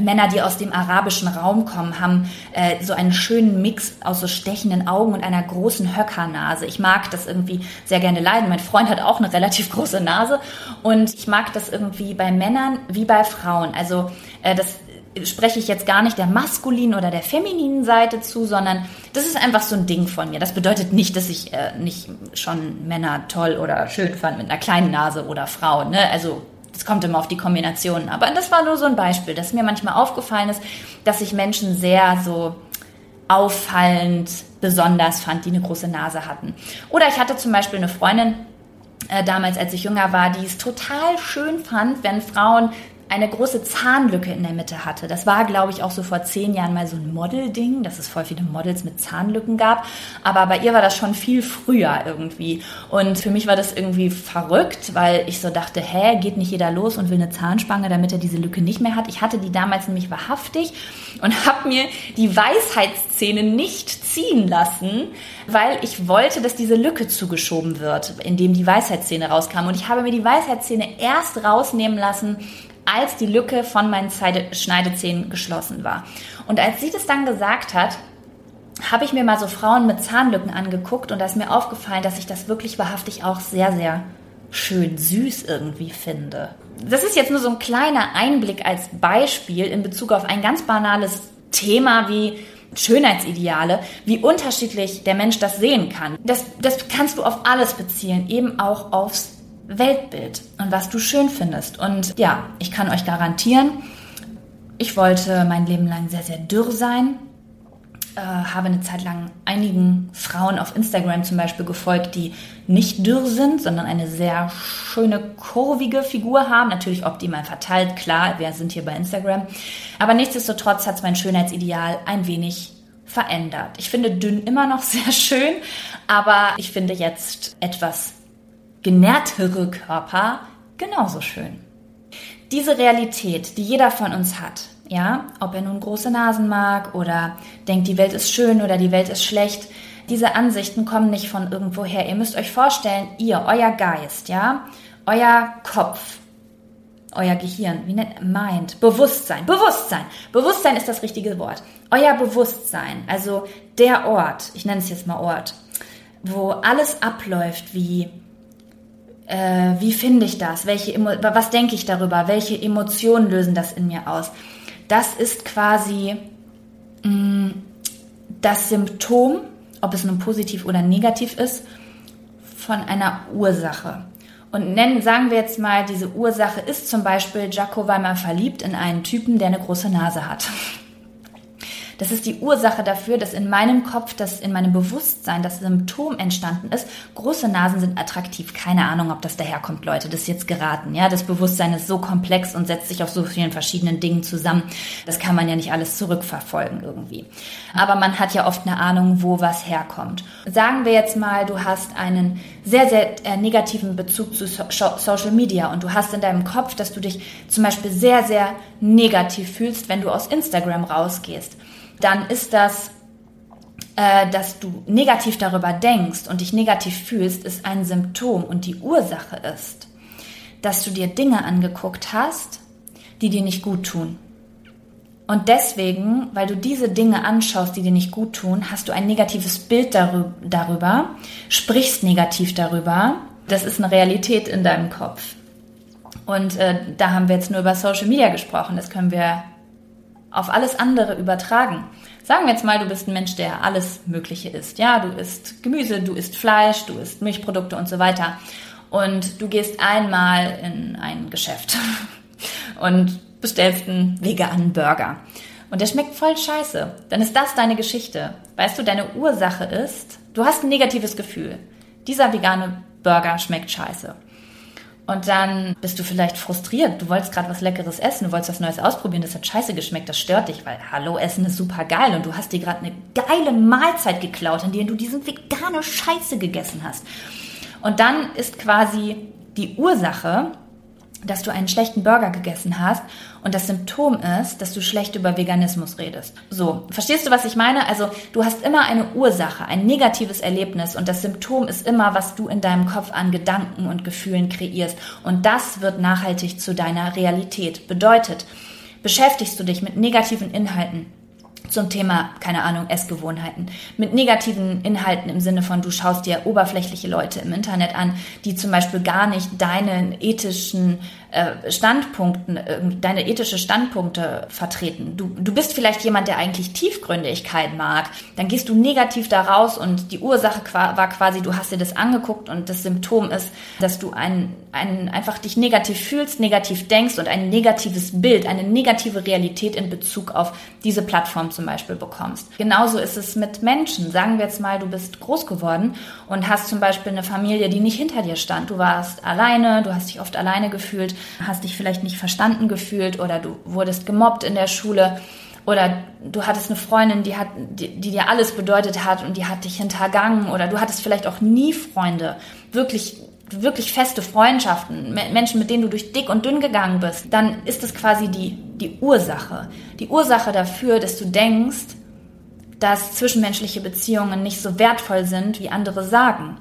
Männer, die aus dem arabischen Raum kommen, haben äh, so einen schönen Mix aus so stechenden Augen und einer großen Höckernase. Ich mag das irgendwie sehr gerne leiden. Mein Freund hat auch eine relativ <laughs> große Nase und ich mag das irgendwie bei Männern wie bei Frauen. Also äh, das spreche ich jetzt gar nicht der maskulinen oder der femininen Seite zu, sondern das ist einfach so ein Ding von mir. Das bedeutet nicht, dass ich äh, nicht schon Männer toll oder schön fand mit einer kleinen Nase oder Frauen. Ne? Also es kommt immer auf die Kombinationen. Aber das war nur so ein Beispiel, dass mir manchmal aufgefallen ist, dass ich Menschen sehr so auffallend besonders fand, die eine große Nase hatten. Oder ich hatte zum Beispiel eine Freundin, äh, damals, als ich jünger war, die es total schön fand, wenn Frauen eine große Zahnlücke in der Mitte hatte. Das war, glaube ich, auch so vor zehn Jahren mal so ein Model-Ding, dass es voll viele Models mit Zahnlücken gab. Aber bei ihr war das schon viel früher irgendwie. Und für mich war das irgendwie verrückt, weil ich so dachte, hä, geht nicht jeder los und will eine Zahnspange, damit er diese Lücke nicht mehr hat. Ich hatte die damals nämlich wahrhaftig und habe mir die Weisheitszähne nicht ziehen lassen, weil ich wollte, dass diese Lücke zugeschoben wird, indem die Weisheitszähne rauskamen. Und ich habe mir die Weisheitszähne erst rausnehmen lassen, als die Lücke von meinen Schneidezähnen geschlossen war. Und als sie das dann gesagt hat, habe ich mir mal so Frauen mit Zahnlücken angeguckt und da ist mir aufgefallen, dass ich das wirklich wahrhaftig auch sehr, sehr schön süß irgendwie finde. Das ist jetzt nur so ein kleiner Einblick als Beispiel in Bezug auf ein ganz banales Thema wie Schönheitsideale, wie unterschiedlich der Mensch das sehen kann. Das, das kannst du auf alles beziehen, eben auch aufs Weltbild und was du schön findest. Und ja, ich kann euch garantieren, ich wollte mein Leben lang sehr, sehr dürr sein. Äh, habe eine Zeit lang einigen Frauen auf Instagram zum Beispiel gefolgt, die nicht dürr sind, sondern eine sehr schöne, kurvige Figur haben. Natürlich optimal verteilt, klar, wir sind hier bei Instagram. Aber nichtsdestotrotz hat es mein Schönheitsideal ein wenig verändert. Ich finde dünn immer noch <laughs> sehr schön, aber ich finde jetzt etwas genährtere Körper genauso schön. Diese Realität, die jeder von uns hat, ja, ob er nun große Nasen mag oder denkt, die Welt ist schön oder die Welt ist schlecht, diese Ansichten kommen nicht von irgendwoher. Ihr müsst euch vorstellen, ihr, euer Geist, ja, euer Kopf, euer Gehirn, wie nennt Mind, Bewusstsein, Bewusstsein. Bewusstsein ist das richtige Wort. Euer Bewusstsein, also der Ort, ich nenne es jetzt mal Ort, wo alles abläuft, wie äh, wie finde ich das? Welche was denke ich darüber? Welche Emotionen lösen das in mir aus? Das ist quasi mh, mm, das Symptom, ob es nun positiv oder negativ ist, von einer Ursache. Und nennen, sagen wir jetzt mal, diese Ursache ist zum Beispiel, Jaco war mal verliebt in einen Typen, der eine große Nase hat. <laughs> Das ist die Ursache dafür, dass in meinem Kopf, dass in meinem Bewusstsein das Symptom entstanden ist. Große Nasen sind attraktiv. Keine Ahnung, ob das daherkommt, Leute. Das ist jetzt geraten. Ja, das Bewusstsein ist so komplex und setzt sich auf so vielen verschiedenen Dingen zusammen. Das kann man ja nicht alles zurückverfolgen irgendwie. Aber man hat ja oft eine Ahnung, wo was herkommt. Sagen wir jetzt mal, du hast einen sehr, sehr äh, negativen Bezug zu so Social Media und du hast in deinem Kopf, dass du dich zum Beispiel sehr, sehr negativ fühlst, wenn du aus Instagram rausgehst dann ist das, äh, dass du negativ darüber denkst und dich negativ fühlst, ist ein Symptom und die Ursache ist, dass du dir Dinge angeguckt hast, die dir nicht gut tun. Und deswegen, weil du diese Dinge anschaust, die dir nicht gut tun, hast du ein negatives Bild darüber, sprichst negativ darüber. Das ist eine Realität in deinem Kopf. Und äh, da haben wir jetzt nur über Social Media gesprochen. Das können wir auf alles andere übertragen. Sagen wir jetzt mal, du bist ein Mensch, der alles Mögliche isst. Ja, du isst Gemüse, du isst Fleisch, du isst Milchprodukte und so weiter. Und du gehst einmal in ein Geschäft <laughs> und bestellst einen veganen Burger. Und der schmeckt voll scheiße. Dann ist das deine Geschichte. Weißt du, deine Ursache ist, du hast ein negatives Gefühl. Dieser vegane Burger schmeckt scheiße. Und dann bist du vielleicht frustriert. Du wolltest gerade was Leckeres essen, du wolltest was Neues ausprobieren, das hat scheiße geschmeckt, das stört dich, weil Hallo, Essen ist super geil und du hast dir gerade eine geile Mahlzeit geklaut, in der du diesen vegane Scheiße gegessen hast. Und dann ist quasi die Ursache, dass du einen schlechten Burger gegessen hast und das Symptom ist, dass du schlecht über Veganismus redest. So, verstehst du, was ich meine? Also du hast immer eine Ursache, ein negatives Erlebnis und das Symptom ist immer, was du in deinem Kopf an Gedanken und Gefühlen kreierst und das wird nachhaltig zu deiner Realität. Bedeutet, beschäftigst du dich mit negativen Inhalten, zum Thema, keine Ahnung, Essgewohnheiten. Mit negativen Inhalten im Sinne von, du schaust dir oberflächliche Leute im Internet an, die zum Beispiel gar nicht deinen ethischen äh, Standpunkten, äh, deine ethische Standpunkte vertreten. Du, du bist vielleicht jemand, der eigentlich Tiefgründigkeit mag. Dann gehst du negativ da raus und die Ursache war quasi, du hast dir das angeguckt und das Symptom ist, dass du ein, ein, einfach dich negativ fühlst, negativ denkst und ein negatives Bild, eine negative Realität in Bezug auf diese Plattform zum Beispiel bekommst. Genauso ist es mit Menschen. Sagen wir jetzt mal, du bist groß geworden und hast zum Beispiel eine Familie, die nicht hinter dir stand. Du warst alleine, du hast dich oft alleine gefühlt hast dich vielleicht nicht verstanden gefühlt oder du wurdest gemobbt in der Schule oder du hattest eine Freundin, die hat, die, die, dir alles bedeutet hat und die hat dich hintergangen oder du hattest vielleicht auch nie Freunde, wirklich, wirklich feste Freundschaften, Menschen, mit denen du durch dick und dünn gegangen bist, dann ist das quasi die, die Ursache. Die Ursache dafür, dass du denkst, dass zwischenmenschliche Beziehungen nicht so wertvoll sind, wie andere sagen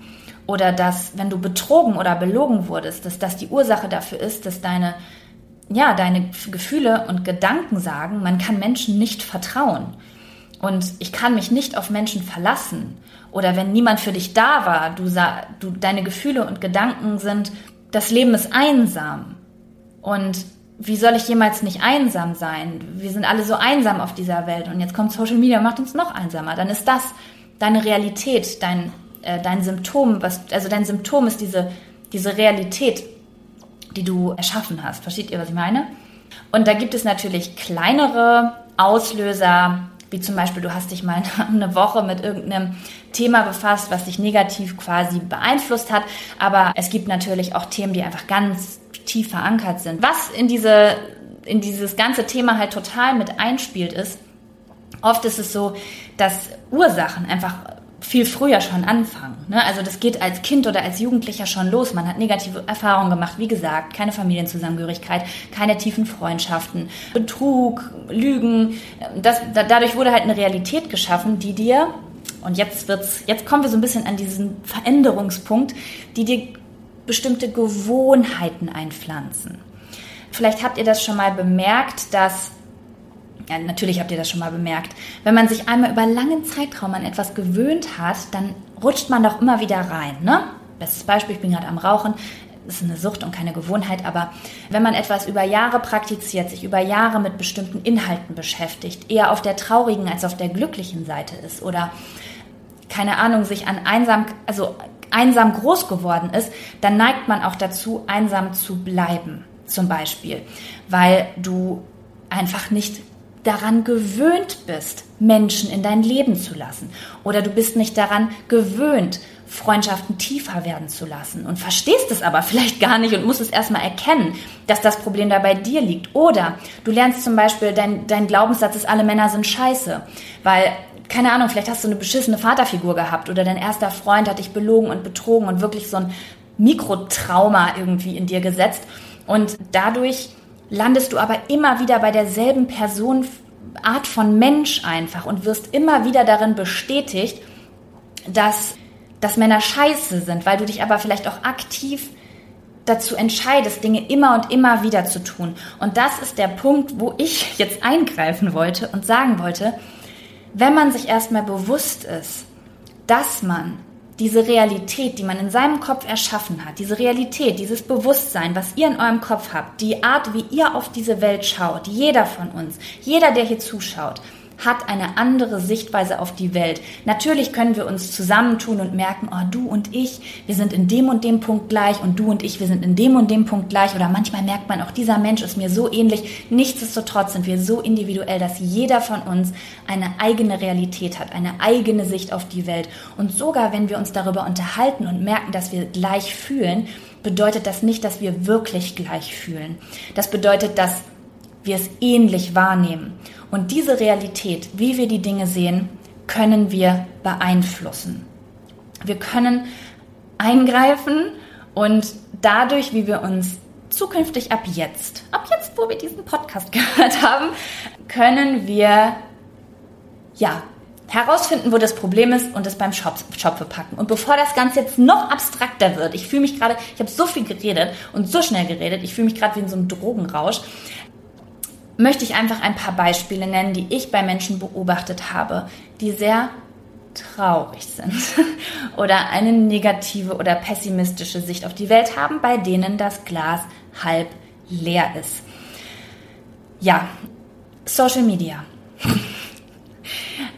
oder dass, wenn du betrogen oder belogen wurdest, dass das die Ursache dafür ist, dass deine, ja, deine Gefühle und Gedanken sagen, man kann Menschen nicht vertrauen. Und ich kann mich nicht auf Menschen verlassen. Oder wenn niemand für dich da war, du, du deine Gefühle und Gedanken sind, das Leben ist einsam. Und wie soll ich jemals nicht einsam sein? Wir sind alle so einsam auf dieser Welt und jetzt kommt Social Media und macht uns noch einsamer. Dann ist das deine Realität, dein äh, dein Symptom, was, also dein Symptom ist diese, diese Realität, die du erschaffen hast. Versteht ihr, was ich meine? Und da gibt es natürlich kleinere Auslöser, wie zum Beispiel, du hast dich mal <laughs> eine Woche mit irgendeinem Thema befasst, was dich negativ quasi beeinflusst hat. Aber es gibt natürlich auch Themen, die einfach ganz tief verankert sind. Was in diese, in dieses ganze Thema halt total mit einspielt, ist, Oft ist es so, dass Ursachen einfach viel früher schon anfangen. Ne? Also das geht als Kind oder als Jugendlicher schon los. Man hat negative Erfahrungen gemacht, wie gesagt, keine Familienzusammengehörigkeit, keine tiefen Freundschaften, Betrug, Lügen. Das, da, dadurch wurde halt eine Realität geschaffen, die dir und jetzt wird's, jetzt kommen wir so ein bisschen an diesen Veränderungspunkt, die dir bestimmte Gewohnheiten einpflanzen. Vielleicht habt ihr das schon mal bemerkt, dass ja, natürlich habt ihr das schon mal bemerkt. Wenn man sich einmal über langen Zeitraum an etwas gewöhnt hat, dann rutscht man doch immer wieder rein. Ne? Bestes Beispiel, ich bin gerade am Rauchen. Das ist eine Sucht und keine Gewohnheit, aber wenn man etwas über Jahre praktiziert, sich über Jahre mit bestimmten Inhalten beschäftigt, eher auf der traurigen als auf der glücklichen Seite ist oder keine Ahnung, sich an einsam, also einsam groß geworden ist, dann neigt man auch dazu, einsam zu bleiben, zum Beispiel, weil du einfach nicht daran gewöhnt bist, Menschen in dein Leben zu lassen. Oder du bist nicht daran gewöhnt, Freundschaften tiefer werden zu lassen und verstehst es aber vielleicht gar nicht und musst es erstmal erkennen, dass das Problem da bei dir liegt. Oder du lernst zum Beispiel, dein, dein Glaubenssatz ist, alle Männer sind scheiße, weil keine Ahnung, vielleicht hast du eine beschissene Vaterfigur gehabt oder dein erster Freund hat dich belogen und betrogen und wirklich so ein Mikrotrauma irgendwie in dir gesetzt. Und dadurch landest du aber immer wieder bei derselben Person, Art von Mensch einfach und wirst immer wieder darin bestätigt, dass, dass Männer scheiße sind, weil du dich aber vielleicht auch aktiv dazu entscheidest, Dinge immer und immer wieder zu tun. Und das ist der Punkt, wo ich jetzt eingreifen wollte und sagen wollte, wenn man sich erstmal bewusst ist, dass man diese Realität, die man in seinem Kopf erschaffen hat, diese Realität, dieses Bewusstsein, was ihr in eurem Kopf habt, die Art, wie ihr auf diese Welt schaut, jeder von uns, jeder, der hier zuschaut, hat eine andere Sichtweise auf die Welt. Natürlich können wir uns zusammentun und merken, oh, du und ich, wir sind in dem und dem Punkt gleich und du und ich, wir sind in dem und dem Punkt gleich. Oder manchmal merkt man auch, dieser Mensch ist mir so ähnlich. Nichtsdestotrotz sind wir so individuell, dass jeder von uns eine eigene Realität hat, eine eigene Sicht auf die Welt. Und sogar wenn wir uns darüber unterhalten und merken, dass wir gleich fühlen, bedeutet das nicht, dass wir wirklich gleich fühlen. Das bedeutet, dass wir es ähnlich wahrnehmen. Und diese Realität, wie wir die Dinge sehen, können wir beeinflussen. Wir können eingreifen und dadurch, wie wir uns zukünftig ab jetzt, ab jetzt, wo wir diesen Podcast <laughs> gehört haben, können wir ja herausfinden, wo das Problem ist und es beim Shop verpacken. Und bevor das Ganze jetzt noch abstrakter wird, ich fühle mich gerade, ich habe so viel geredet und so schnell geredet, ich fühle mich gerade wie in so einem Drogenrausch möchte ich einfach ein paar Beispiele nennen, die ich bei Menschen beobachtet habe, die sehr traurig sind <laughs> oder eine negative oder pessimistische Sicht auf die Welt haben, bei denen das Glas halb leer ist. Ja, Social Media.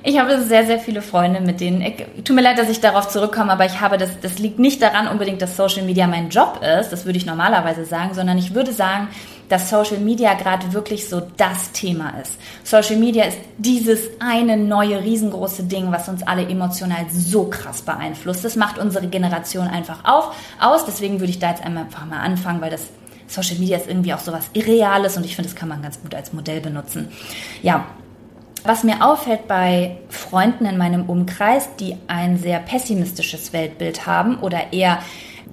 Ich habe sehr, sehr viele Freunde, mit denen, ich, tut mir leid, dass ich darauf zurückkomme, aber ich habe das, das liegt nicht daran unbedingt, dass Social Media mein Job ist, das würde ich normalerweise sagen, sondern ich würde sagen, dass Social Media gerade wirklich so das Thema ist. Social Media ist dieses eine neue riesengroße Ding, was uns alle emotional so krass beeinflusst. Das macht unsere Generation einfach auf, aus. Deswegen würde ich da jetzt einfach mal anfangen, weil das Social Media ist irgendwie auch sowas Irreales und ich finde, das kann man ganz gut als Modell benutzen. Ja, was mir auffällt bei Freunden in meinem Umkreis, die ein sehr pessimistisches Weltbild haben oder eher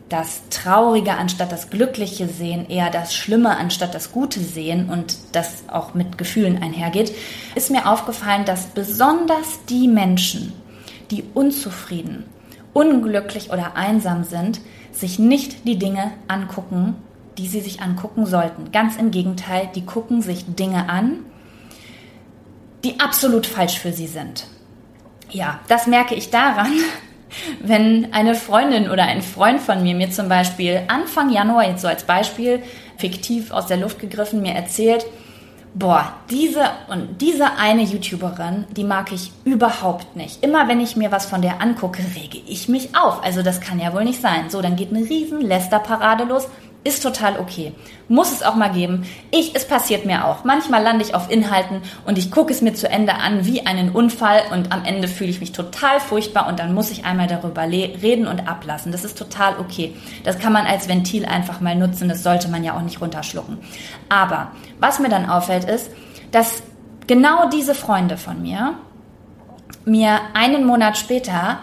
das Traurige anstatt das Glückliche sehen, eher das Schlimme anstatt das Gute sehen und das auch mit Gefühlen einhergeht, ist mir aufgefallen, dass besonders die Menschen, die unzufrieden, unglücklich oder einsam sind, sich nicht die Dinge angucken, die sie sich angucken sollten. Ganz im Gegenteil, die gucken sich Dinge an, die absolut falsch für sie sind. Ja, das merke ich daran, wenn eine Freundin oder ein Freund von mir mir zum Beispiel Anfang Januar, jetzt so als Beispiel, fiktiv aus der Luft gegriffen, mir erzählt, boah, diese und diese eine YouTuberin, die mag ich überhaupt nicht. Immer wenn ich mir was von der angucke, rege ich mich auf. Also das kann ja wohl nicht sein. So, dann geht eine riesen Lästerparade los. Ist total okay. Muss es auch mal geben. Ich, es passiert mir auch. Manchmal lande ich auf Inhalten und ich gucke es mir zu Ende an wie einen Unfall und am Ende fühle ich mich total furchtbar und dann muss ich einmal darüber reden und ablassen. Das ist total okay. Das kann man als Ventil einfach mal nutzen. Das sollte man ja auch nicht runterschlucken. Aber was mir dann auffällt ist, dass genau diese Freunde von mir mir einen Monat später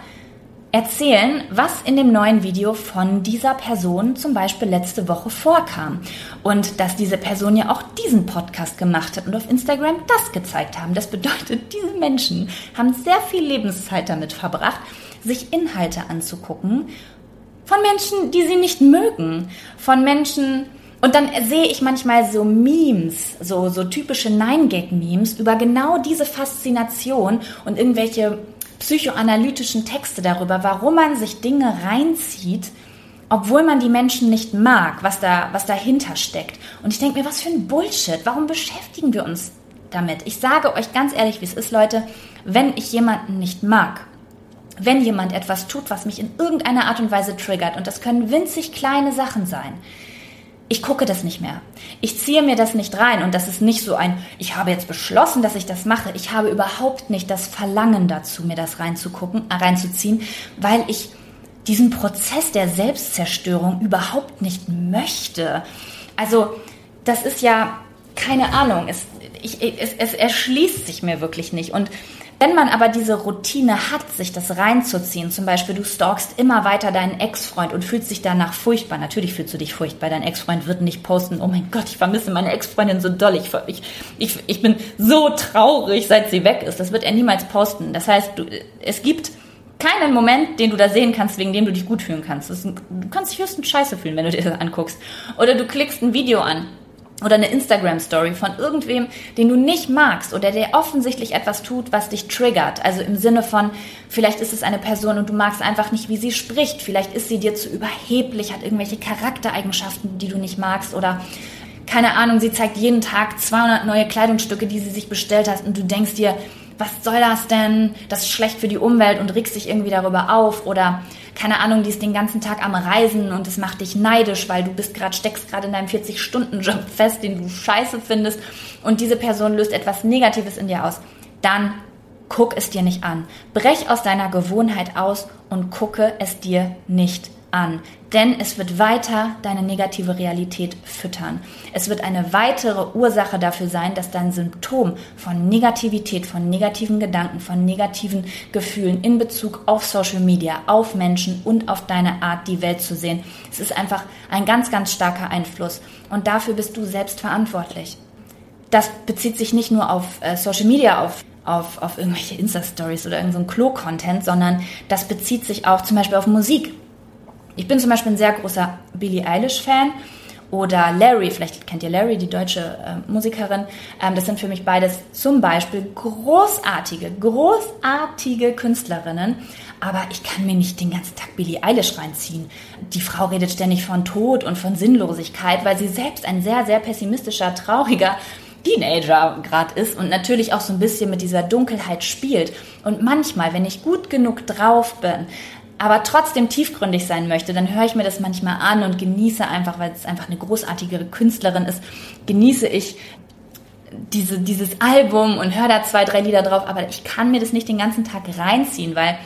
erzählen, was in dem neuen Video von dieser Person zum Beispiel letzte Woche vorkam. Und dass diese Person ja auch diesen Podcast gemacht hat und auf Instagram das gezeigt haben. Das bedeutet, diese Menschen haben sehr viel Lebenszeit damit verbracht, sich Inhalte anzugucken von Menschen, die sie nicht mögen, von Menschen, und dann sehe ich manchmal so Memes, so, so typische Nine-Gag-Memes über genau diese Faszination und irgendwelche psychoanalytischen Texte darüber, warum man sich Dinge reinzieht, obwohl man die Menschen nicht mag, was da, was dahinter steckt. Und ich denke mir, was für ein Bullshit. Warum beschäftigen wir uns damit? Ich sage euch ganz ehrlich, wie es ist, Leute, wenn ich jemanden nicht mag, wenn jemand etwas tut, was mich in irgendeiner Art und Weise triggert, und das können winzig kleine Sachen sein, ich gucke das nicht mehr. Ich ziehe mir das nicht rein und das ist nicht so ein, ich habe jetzt beschlossen, dass ich das mache. Ich habe überhaupt nicht das Verlangen dazu, mir das reinzugucken, äh, reinzuziehen, weil ich diesen Prozess der Selbstzerstörung überhaupt nicht möchte. Also, das ist ja keine Ahnung. Es, ich, es, es erschließt sich mir wirklich nicht. Und wenn man aber diese Routine hat, sich das reinzuziehen, zum Beispiel du stalkst immer weiter deinen Ex-Freund und fühlst dich danach furchtbar. Natürlich fühlst du dich furchtbar. Dein Ex-Freund wird nicht posten, oh mein Gott, ich vermisse meine Ex-Freundin so doll. Ich, ich, ich, bin so traurig, seit sie weg ist. Das wird er niemals posten. Das heißt, du, es gibt keinen Moment, den du da sehen kannst, wegen dem du dich gut fühlen kannst. Du kannst dich höchstens scheiße fühlen, wenn du dir das anguckst. Oder du klickst ein Video an oder eine Instagram-Story von irgendwem, den du nicht magst oder der offensichtlich etwas tut, was dich triggert. Also im Sinne von, vielleicht ist es eine Person und du magst einfach nicht, wie sie spricht. Vielleicht ist sie dir zu überheblich, hat irgendwelche Charaktereigenschaften, die du nicht magst oder keine Ahnung, sie zeigt jeden Tag 200 neue Kleidungsstücke, die sie sich bestellt hat und du denkst dir, was soll das denn? Das ist schlecht für die Umwelt und regst dich irgendwie darüber auf oder keine Ahnung, die ist den ganzen Tag am Reisen und es macht dich neidisch, weil du bist gerade, steckst gerade in deinem 40-Stunden-Job fest, den du scheiße findest und diese Person löst etwas Negatives in dir aus, dann guck es dir nicht an. Brech aus deiner Gewohnheit aus und gucke es dir nicht an an, denn es wird weiter deine negative Realität füttern. Es wird eine weitere Ursache dafür sein, dass dein Symptom von Negativität, von negativen Gedanken, von negativen Gefühlen in Bezug auf Social Media, auf Menschen und auf deine Art, die Welt zu sehen. Es ist einfach ein ganz, ganz starker Einfluss und dafür bist du selbst verantwortlich. Das bezieht sich nicht nur auf äh, Social Media, auf auf, auf irgendwelche Insta-Stories oder irgendein so Klo-Content, sondern das bezieht sich auch zum Beispiel auf Musik. Ich bin zum Beispiel ein sehr großer Billie Eilish-Fan oder Larry, vielleicht kennt ihr Larry, die deutsche äh, Musikerin. Ähm, das sind für mich beides zum Beispiel großartige, großartige Künstlerinnen. Aber ich kann mir nicht den ganzen Tag Billie Eilish reinziehen. Die Frau redet ständig von Tod und von Sinnlosigkeit, weil sie selbst ein sehr, sehr pessimistischer, trauriger Teenager gerade ist und natürlich auch so ein bisschen mit dieser Dunkelheit spielt. Und manchmal, wenn ich gut genug drauf bin, aber trotzdem tiefgründig sein möchte, dann höre ich mir das manchmal an und genieße einfach, weil es einfach eine großartige Künstlerin ist, genieße ich diese, dieses Album und höre da zwei, drei Lieder drauf, aber ich kann mir das nicht den ganzen Tag reinziehen, weil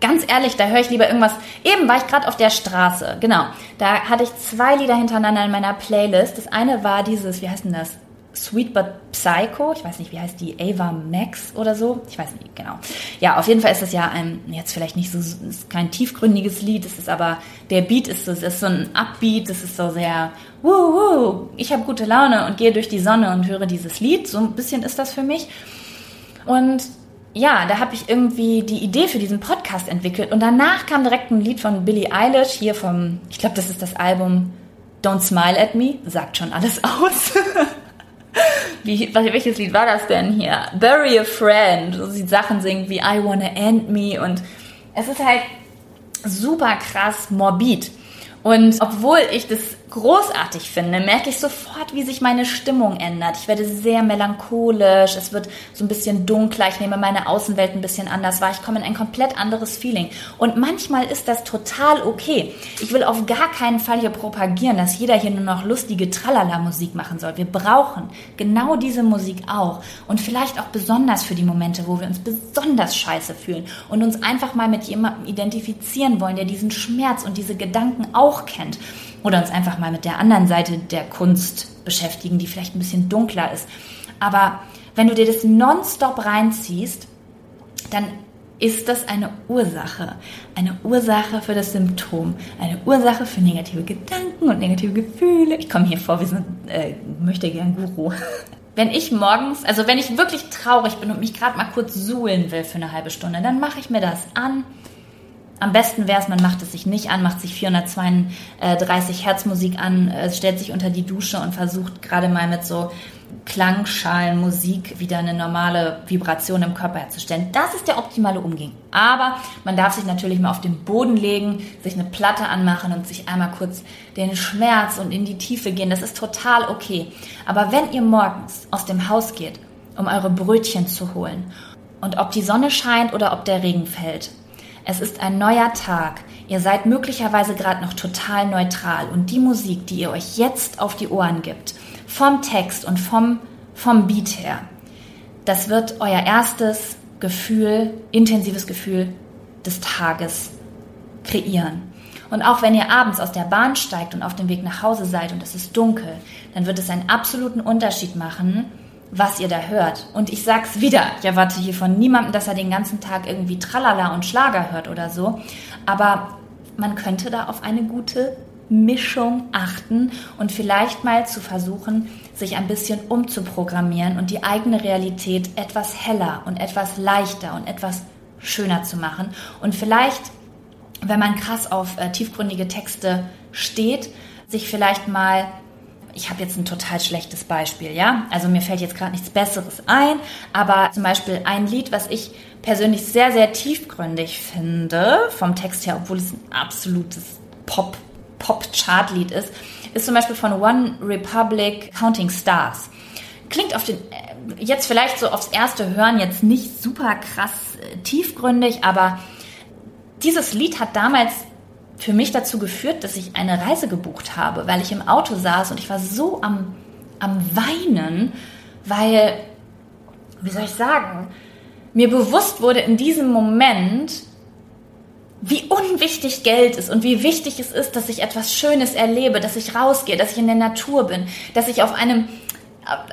ganz ehrlich, da höre ich lieber irgendwas. Eben war ich gerade auf der Straße, genau. Da hatte ich zwei Lieder hintereinander in meiner Playlist. Das eine war dieses, wie heißt denn das? Sweet But Psycho, ich weiß nicht, wie heißt die, Ava Max oder so, ich weiß nicht genau. Ja, auf jeden Fall ist es ja ein, jetzt vielleicht nicht so, ist kein tiefgründiges Lied, es ist aber, der Beat ist so, es ist so ein Upbeat, es ist so sehr, wuh, wuh, ich habe gute Laune und gehe durch die Sonne und höre dieses Lied, so ein bisschen ist das für mich. Und ja, da habe ich irgendwie die Idee für diesen Podcast entwickelt und danach kam direkt ein Lied von Billie Eilish, hier vom, ich glaube, das ist das Album Don't Smile at Me, sagt schon alles aus. <laughs> Wie, welches Lied war das denn hier? Bury a Friend, wo sie Sachen singt wie I Wanna End Me und es ist halt super krass morbid. Und obwohl ich das großartig finde, merke ich sofort, wie sich meine Stimmung ändert. Ich werde sehr melancholisch, es wird so ein bisschen dunkler, ich nehme meine Außenwelt ein bisschen anders wahr, ich komme in ein komplett anderes Feeling. Und manchmal ist das total okay. Ich will auf gar keinen Fall hier propagieren, dass jeder hier nur noch lustige Tralala-Musik machen soll. Wir brauchen genau diese Musik auch. Und vielleicht auch besonders für die Momente, wo wir uns besonders scheiße fühlen und uns einfach mal mit jemandem identifizieren wollen, der diesen Schmerz und diese Gedanken auch kennt oder uns einfach mal mit der anderen Seite der Kunst beschäftigen, die vielleicht ein bisschen dunkler ist. Aber wenn du dir das nonstop reinziehst, dann ist das eine Ursache. Eine Ursache für das Symptom. Eine Ursache für negative Gedanken und negative Gefühle. Ich komme hier vor wie so ein äh, möchte gern Guru. <laughs> Wenn ich morgens, also wenn ich wirklich traurig bin und mich gerade mal kurz suhlen will für eine halbe Stunde, dann mache ich mir das an. Am besten wäre es, man macht es sich nicht an, macht sich 432 Hertz Musik an, äh, stellt sich unter die Dusche und versucht gerade mal mit so Klangschalen, Musik wieder eine normale Vibration im Körper herzustellen. Das ist der optimale Umgang. Aber man darf sich natürlich mal auf den Boden legen, sich eine Platte anmachen und sich einmal kurz den Schmerz und in die Tiefe gehen. Das ist total okay. Aber wenn ihr morgens aus dem Haus geht, um eure Brötchen zu holen und ob die Sonne scheint oder ob der Regen fällt, es ist ein neuer Tag. Ihr seid möglicherweise gerade noch total neutral und die Musik, die ihr euch jetzt auf die Ohren gibt, vom Text und vom, vom Beat her. Das wird euer erstes Gefühl, intensives Gefühl des Tages kreieren. Und auch wenn ihr abends aus der Bahn steigt und auf dem Weg nach Hause seid und es ist dunkel, dann wird es einen absoluten Unterschied machen, was ihr da hört. Und ich sag's wieder, ich erwarte hier von niemandem, dass er den ganzen Tag irgendwie Tralala und Schlager hört oder so. Aber man könnte da auf eine gute Mischung achten und vielleicht mal zu versuchen, sich ein bisschen umzuprogrammieren und die eigene Realität etwas heller und etwas leichter und etwas schöner zu machen. Und vielleicht, wenn man krass auf äh, tiefgründige Texte steht, sich vielleicht mal ich habe jetzt ein total schlechtes Beispiel, ja. Also mir fällt jetzt gerade nichts Besseres ein, aber zum Beispiel ein Lied, was ich persönlich sehr, sehr tiefgründig finde, vom Text her, obwohl es ein absolutes Pop Pop-Chart-Lied ist, ist zum Beispiel von One Republic Counting Stars. Klingt auf den, äh, jetzt vielleicht so aufs erste Hören jetzt nicht super krass äh, tiefgründig, aber dieses Lied hat damals für mich dazu geführt, dass ich eine Reise gebucht habe, weil ich im Auto saß und ich war so am, am Weinen, weil, wie soll ich sagen, mir bewusst wurde in diesem Moment, wie unwichtig Geld ist und wie wichtig es ist, dass ich etwas Schönes erlebe, dass ich rausgehe, dass ich in der Natur bin, dass ich auf einem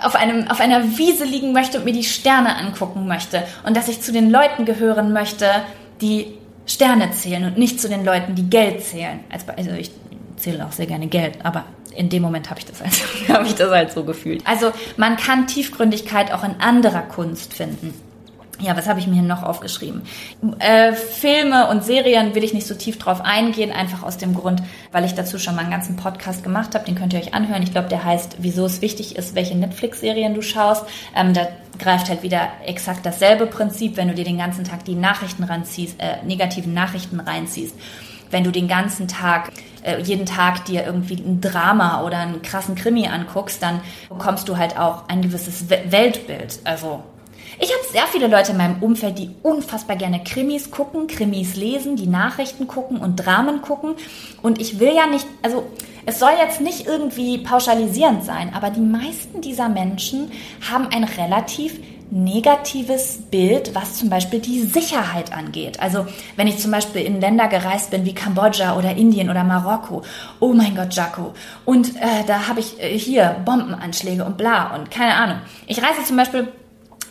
auf einem auf einer Wiese liegen möchte und mir die Sterne angucken möchte und dass ich zu den Leuten gehören möchte, die Sterne zählen und nicht zu den Leuten, die Geld zählen. Also ich zähle auch sehr gerne Geld, aber in dem Moment habe ich das halt, <laughs> habe ich das halt so gefühlt. Also man kann Tiefgründigkeit auch in anderer Kunst finden. Ja, was habe ich mir hier noch aufgeschrieben? Äh, Filme und Serien will ich nicht so tief drauf eingehen, einfach aus dem Grund, weil ich dazu schon mal einen ganzen Podcast gemacht habe. Den könnt ihr euch anhören. Ich glaube, der heißt, wieso es wichtig ist, welche Netflix-Serien du schaust. Ähm, da greift halt wieder exakt dasselbe Prinzip, wenn du dir den ganzen Tag die Nachrichten ranziehst, äh, negativen Nachrichten reinziehst. Wenn du den ganzen Tag äh, jeden Tag dir irgendwie ein Drama oder einen krassen Krimi anguckst, dann bekommst du halt auch ein gewisses Weltbild. Also ich habe sehr viele Leute in meinem Umfeld, die unfassbar gerne Krimis gucken, Krimis lesen, die Nachrichten gucken und Dramen gucken. Und ich will ja nicht, also es soll jetzt nicht irgendwie pauschalisierend sein, aber die meisten dieser Menschen haben ein relativ negatives Bild, was zum Beispiel die Sicherheit angeht. Also wenn ich zum Beispiel in Länder gereist bin wie Kambodscha oder Indien oder Marokko, oh mein Gott, Jaco, und äh, da habe ich äh, hier Bombenanschläge und bla und keine Ahnung. Ich reise zum Beispiel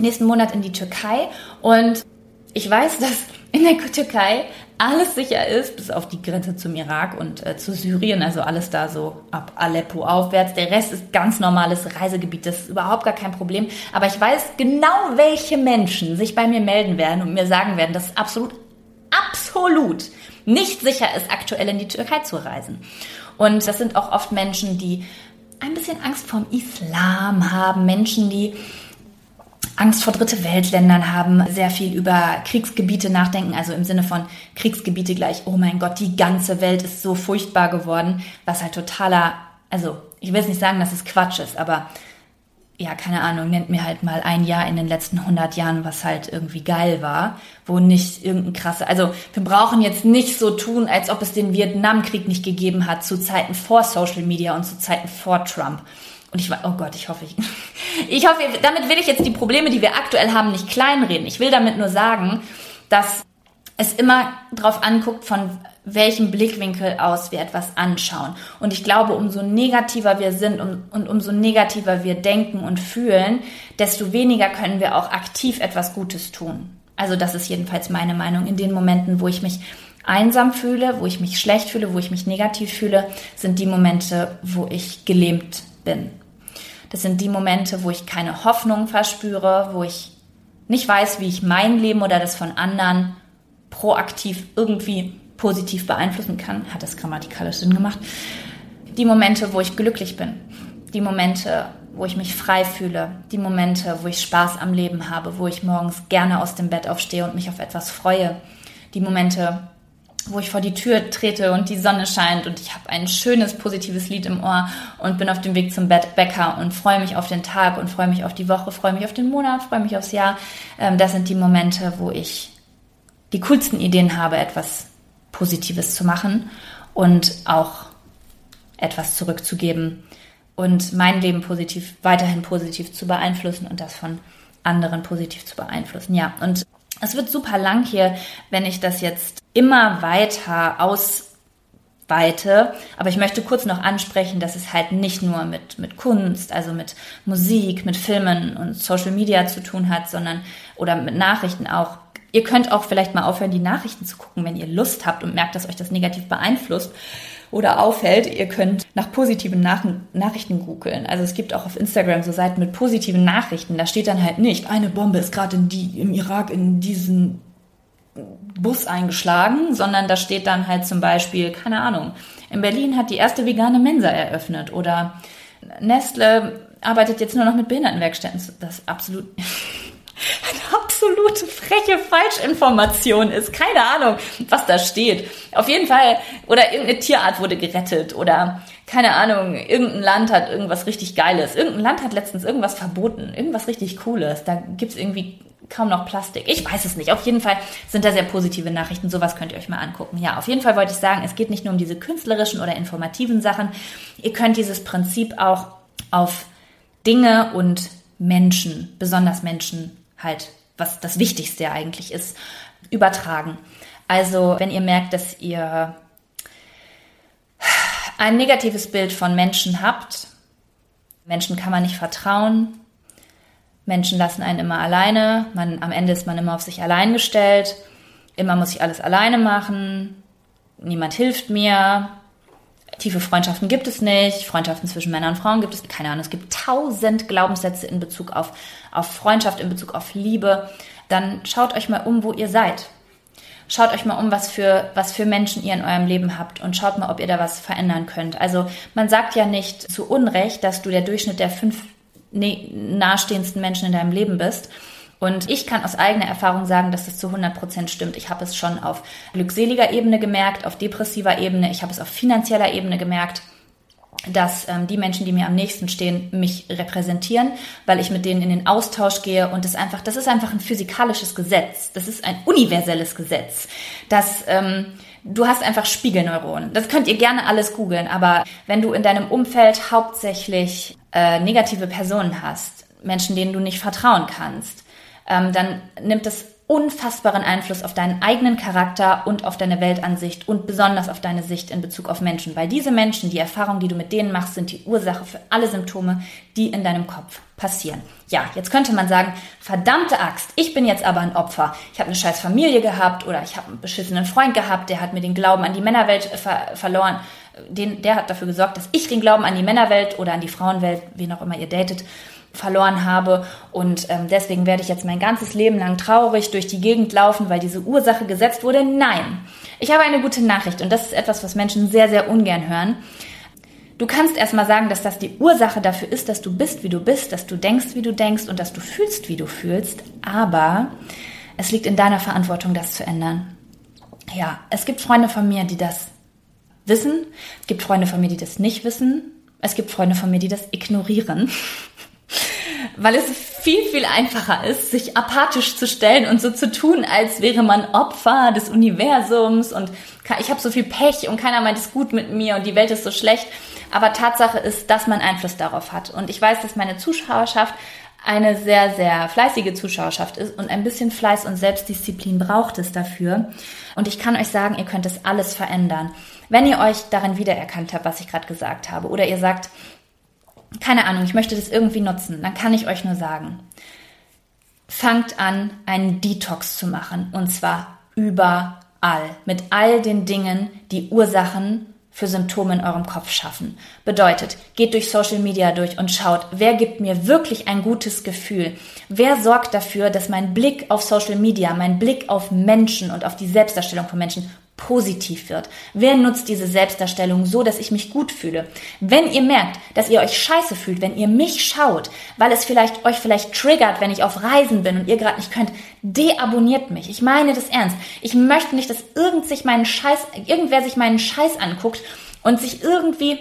nächsten Monat in die Türkei und ich weiß, dass in der Türkei alles sicher ist, bis auf die Grenze zum Irak und äh, zu Syrien, also alles da so ab Aleppo aufwärts. Der Rest ist ganz normales Reisegebiet, das ist überhaupt gar kein Problem. Aber ich weiß genau, welche Menschen sich bei mir melden werden und mir sagen werden, dass es absolut, absolut nicht sicher ist, aktuell in die Türkei zu reisen. Und das sind auch oft Menschen, die ein bisschen Angst vorm Islam haben, Menschen, die Angst vor dritte Weltländern haben, sehr viel über Kriegsgebiete nachdenken, also im Sinne von Kriegsgebiete gleich, oh mein Gott, die ganze Welt ist so furchtbar geworden, was halt totaler, also ich will jetzt nicht sagen, dass es Quatsch ist, aber ja, keine Ahnung, nennt mir halt mal ein Jahr in den letzten 100 Jahren, was halt irgendwie geil war, wo nicht irgendein krasse, also wir brauchen jetzt nicht so tun, als ob es den Vietnamkrieg nicht gegeben hat zu Zeiten vor Social Media und zu Zeiten vor Trump. Und ich war, oh Gott, ich hoffe, ich, <laughs> ich hoffe, damit will ich jetzt die Probleme, die wir aktuell haben, nicht kleinreden. Ich will damit nur sagen, dass es immer darauf anguckt, von welchem Blickwinkel aus wir etwas anschauen. Und ich glaube, umso negativer wir sind und, und umso negativer wir denken und fühlen, desto weniger können wir auch aktiv etwas Gutes tun. Also das ist jedenfalls meine Meinung. In den Momenten, wo ich mich einsam fühle, wo ich mich schlecht fühle, wo ich mich negativ fühle, sind die Momente, wo ich gelähmt bin. Das sind die Momente, wo ich keine Hoffnung verspüre, wo ich nicht weiß, wie ich mein Leben oder das von anderen proaktiv irgendwie positiv beeinflussen kann. Hat das grammatikalisch Sinn gemacht? Die Momente, wo ich glücklich bin. Die Momente, wo ich mich frei fühle. Die Momente, wo ich Spaß am Leben habe, wo ich morgens gerne aus dem Bett aufstehe und mich auf etwas freue. Die Momente, wo ich vor die Tür trete und die Sonne scheint und ich habe ein schönes, positives Lied im Ohr und bin auf dem Weg zum Bäcker und freue mich auf den Tag und freue mich auf die Woche, freue mich auf den Monat, freue mich aufs Jahr. Ähm, das sind die Momente, wo ich die coolsten Ideen habe, etwas Positives zu machen und auch etwas zurückzugeben und mein Leben positiv, weiterhin positiv zu beeinflussen und das von anderen positiv zu beeinflussen. Ja, und es wird super lang hier, wenn ich das jetzt immer weiter ausweite. Aber ich möchte kurz noch ansprechen, dass es halt nicht nur mit, mit Kunst, also mit Musik, mit Filmen und Social Media zu tun hat, sondern oder mit Nachrichten auch. Ihr könnt auch vielleicht mal aufhören, die Nachrichten zu gucken, wenn ihr Lust habt und merkt, dass euch das negativ beeinflusst oder auffällt, ihr könnt nach positiven Nach Nachrichten googeln. Also es gibt auch auf Instagram so Seiten mit positiven Nachrichten. Da steht dann halt nicht, eine Bombe ist gerade im Irak in diesen Bus eingeschlagen, sondern da steht dann halt zum Beispiel, keine Ahnung, in Berlin hat die erste vegane Mensa eröffnet oder Nestle arbeitet jetzt nur noch mit Behindertenwerkstätten. Das ist absolut eine absolute freche Falschinformation ist. Keine Ahnung, was da steht. Auf jeden Fall, oder irgendeine Tierart wurde gerettet oder keine Ahnung, irgendein Land hat irgendwas richtig Geiles. Irgendein Land hat letztens irgendwas verboten, irgendwas richtig Cooles. Da gibt's irgendwie kaum noch Plastik. Ich weiß es nicht. Auf jeden Fall sind da sehr positive Nachrichten. Sowas könnt ihr euch mal angucken. Ja, auf jeden Fall wollte ich sagen, es geht nicht nur um diese künstlerischen oder informativen Sachen. Ihr könnt dieses Prinzip auch auf Dinge und Menschen, besonders Menschen, halt, was das Wichtigste eigentlich ist, übertragen. Also, wenn ihr merkt, dass ihr ein negatives Bild von Menschen habt, Menschen kann man nicht vertrauen, Menschen lassen einen immer alleine, man, am Ende ist man immer auf sich allein gestellt, immer muss ich alles alleine machen, niemand hilft mir, tiefe Freundschaften gibt es nicht, Freundschaften zwischen Männern und Frauen gibt es, keine Ahnung, es gibt tausend Glaubenssätze in Bezug auf, auf Freundschaft, in Bezug auf Liebe. Dann schaut euch mal um, wo ihr seid. Schaut euch mal um, was für, was für Menschen ihr in eurem Leben habt und schaut mal, ob ihr da was verändern könnt. Also man sagt ja nicht zu Unrecht, dass du der Durchschnitt der fünf nahestehendsten Menschen in deinem Leben bist. Und ich kann aus eigener Erfahrung sagen, dass das zu 100 Prozent stimmt. Ich habe es schon auf glückseliger Ebene gemerkt, auf depressiver Ebene, ich habe es auf finanzieller Ebene gemerkt dass ähm, die Menschen, die mir am nächsten stehen, mich repräsentieren, weil ich mit denen in den Austausch gehe und das einfach, das ist einfach ein physikalisches Gesetz, das ist ein universelles Gesetz, dass ähm, du hast einfach Spiegelneuronen. Das könnt ihr gerne alles googeln, aber wenn du in deinem Umfeld hauptsächlich äh, negative Personen hast, Menschen, denen du nicht vertrauen kannst, ähm, dann nimmt es unfassbaren Einfluss auf deinen eigenen Charakter und auf deine Weltansicht und besonders auf deine Sicht in Bezug auf Menschen. Weil diese Menschen, die Erfahrungen, die du mit denen machst, sind die Ursache für alle Symptome, die in deinem Kopf passieren. Ja, jetzt könnte man sagen, verdammte Axt, ich bin jetzt aber ein Opfer. Ich habe eine scheiß Familie gehabt oder ich habe einen beschissenen Freund gehabt, der hat mir den Glauben an die Männerwelt ver verloren. Den, der hat dafür gesorgt, dass ich den Glauben an die Männerwelt oder an die Frauenwelt, wen auch immer ihr datet, verloren habe. Und ähm, deswegen werde ich jetzt mein ganzes Leben lang traurig durch die Gegend laufen, weil diese Ursache gesetzt wurde. Nein, ich habe eine gute Nachricht und das ist etwas, was Menschen sehr, sehr ungern hören. Du kannst erstmal sagen, dass das die Ursache dafür ist, dass du bist, wie du bist, dass du denkst, wie du denkst und dass du fühlst, wie du fühlst. Aber es liegt in deiner Verantwortung, das zu ändern. Ja, es gibt Freunde von mir, die das wissen. Es gibt Freunde von mir, die das nicht wissen. Es gibt Freunde von mir, die das ignorieren weil es viel, viel einfacher ist, sich apathisch zu stellen und so zu tun, als wäre man Opfer des Universums und ich habe so viel Pech und keiner meint es gut mit mir und die Welt ist so schlecht. Aber Tatsache ist, dass man Einfluss darauf hat. Und ich weiß, dass meine Zuschauerschaft eine sehr, sehr fleißige Zuschauerschaft ist und ein bisschen Fleiß und Selbstdisziplin braucht es dafür. Und ich kann euch sagen, ihr könnt es alles verändern. Wenn ihr euch darin wiedererkannt habt, was ich gerade gesagt habe, oder ihr sagt, keine Ahnung, ich möchte das irgendwie nutzen, dann kann ich euch nur sagen, fangt an, einen Detox zu machen. Und zwar überall. Mit all den Dingen, die Ursachen für Symptome in eurem Kopf schaffen. Bedeutet, geht durch Social Media durch und schaut, wer gibt mir wirklich ein gutes Gefühl? Wer sorgt dafür, dass mein Blick auf Social Media, mein Blick auf Menschen und auf die Selbstdarstellung von Menschen positiv wird? Wer nutzt diese Selbstdarstellung so, dass ich mich gut fühle? Wenn ihr merkt, dass ihr euch scheiße fühlt, wenn ihr mich schaut, weil es vielleicht euch vielleicht triggert, wenn ich auf Reisen bin und ihr gerade nicht könnt, deabonniert mich. Ich meine das ernst. Ich möchte nicht, dass irgend sich meinen Scheiß, irgendwer sich meinen Scheiß anguckt und sich irgendwie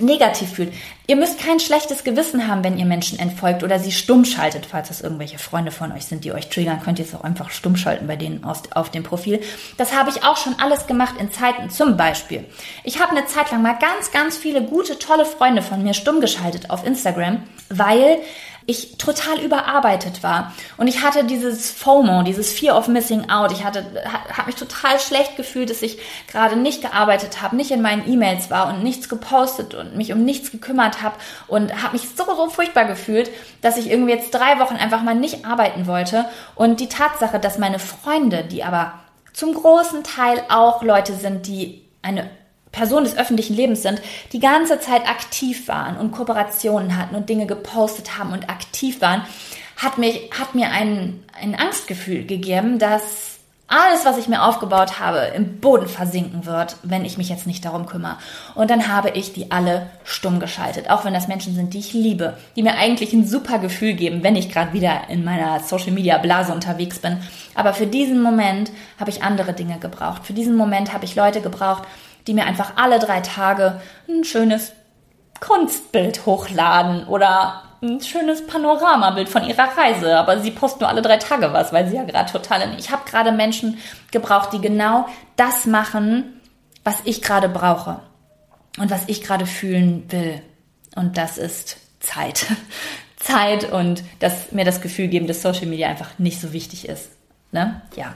negativ fühlt. Ihr müsst kein schlechtes Gewissen haben, wenn ihr Menschen entfolgt oder sie stumm schaltet. Falls das irgendwelche Freunde von euch sind, die euch triggern, könnt ihr es auch einfach stumm schalten bei denen auf dem Profil. Das habe ich auch schon alles gemacht in Zeiten. Zum Beispiel, ich habe eine Zeit lang mal ganz, ganz viele gute, tolle Freunde von mir stumm geschaltet auf Instagram, weil ich total überarbeitet war und ich hatte dieses FOMO, dieses Fear of Missing Out. Ich hatte habe mich total schlecht gefühlt, dass ich gerade nicht gearbeitet habe, nicht in meinen E-Mails war und nichts gepostet und mich um nichts gekümmert habe und habe mich so so furchtbar gefühlt, dass ich irgendwie jetzt drei Wochen einfach mal nicht arbeiten wollte und die Tatsache, dass meine Freunde, die aber zum großen Teil auch Leute sind, die eine Personen des öffentlichen Lebens sind, die ganze Zeit aktiv waren und Kooperationen hatten und Dinge gepostet haben und aktiv waren, hat, mich, hat mir ein, ein Angstgefühl gegeben, dass alles, was ich mir aufgebaut habe, im Boden versinken wird, wenn ich mich jetzt nicht darum kümmere. Und dann habe ich die alle stumm geschaltet, auch wenn das Menschen sind, die ich liebe, die mir eigentlich ein super Gefühl geben, wenn ich gerade wieder in meiner Social Media Blase unterwegs bin. Aber für diesen Moment habe ich andere Dinge gebraucht. Für diesen Moment habe ich Leute gebraucht, die mir einfach alle drei Tage ein schönes Kunstbild hochladen oder ein schönes Panoramabild von ihrer Reise. Aber sie posten nur alle drei Tage was, weil sie ja gerade total in. Ich habe gerade Menschen gebraucht, die genau das machen, was ich gerade brauche und was ich gerade fühlen will. Und das ist Zeit. <laughs> Zeit und dass mir das Gefühl geben, dass Social Media einfach nicht so wichtig ist. Ne? Ja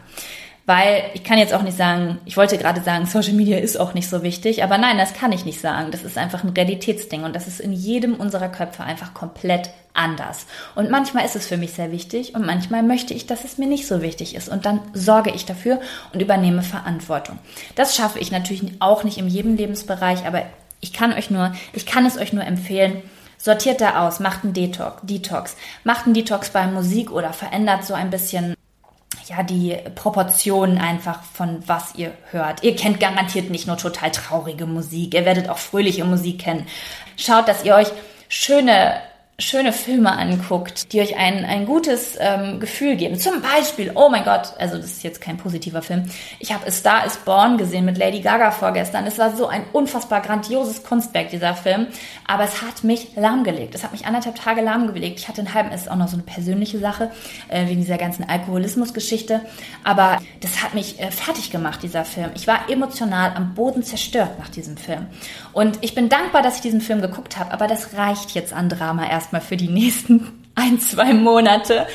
weil ich kann jetzt auch nicht sagen, ich wollte gerade sagen, Social Media ist auch nicht so wichtig, aber nein, das kann ich nicht sagen. Das ist einfach ein Realitätsding und das ist in jedem unserer Köpfe einfach komplett anders. Und manchmal ist es für mich sehr wichtig und manchmal möchte ich, dass es mir nicht so wichtig ist und dann sorge ich dafür und übernehme Verantwortung. Das schaffe ich natürlich auch nicht in jedem Lebensbereich, aber ich kann euch nur, ich kann es euch nur empfehlen, sortiert da aus, macht einen Detox, Detox, macht einen Detox bei Musik oder verändert so ein bisschen ja, die Proportionen einfach von was ihr hört. Ihr kennt garantiert nicht nur total traurige Musik, ihr werdet auch fröhliche Musik kennen. Schaut, dass ihr euch schöne schöne Filme anguckt, die euch ein, ein gutes ähm, Gefühl geben. Zum Beispiel, oh mein Gott, also das ist jetzt kein positiver Film. Ich habe Star is Born gesehen mit Lady Gaga vorgestern. Es war so ein unfassbar grandioses Kunstwerk, dieser Film. Aber es hat mich lahmgelegt. Es hat mich anderthalb Tage lahmgelegt. Ich hatte einen halben, es ist auch noch so eine persönliche Sache, äh, wegen dieser ganzen Alkoholismus-Geschichte. Aber das hat mich äh, fertig gemacht, dieser Film. Ich war emotional am Boden zerstört nach diesem Film. Und ich bin dankbar, dass ich diesen Film geguckt habe. Aber das reicht jetzt an Drama erst erstmal für die nächsten <laughs> ein, zwei Monate.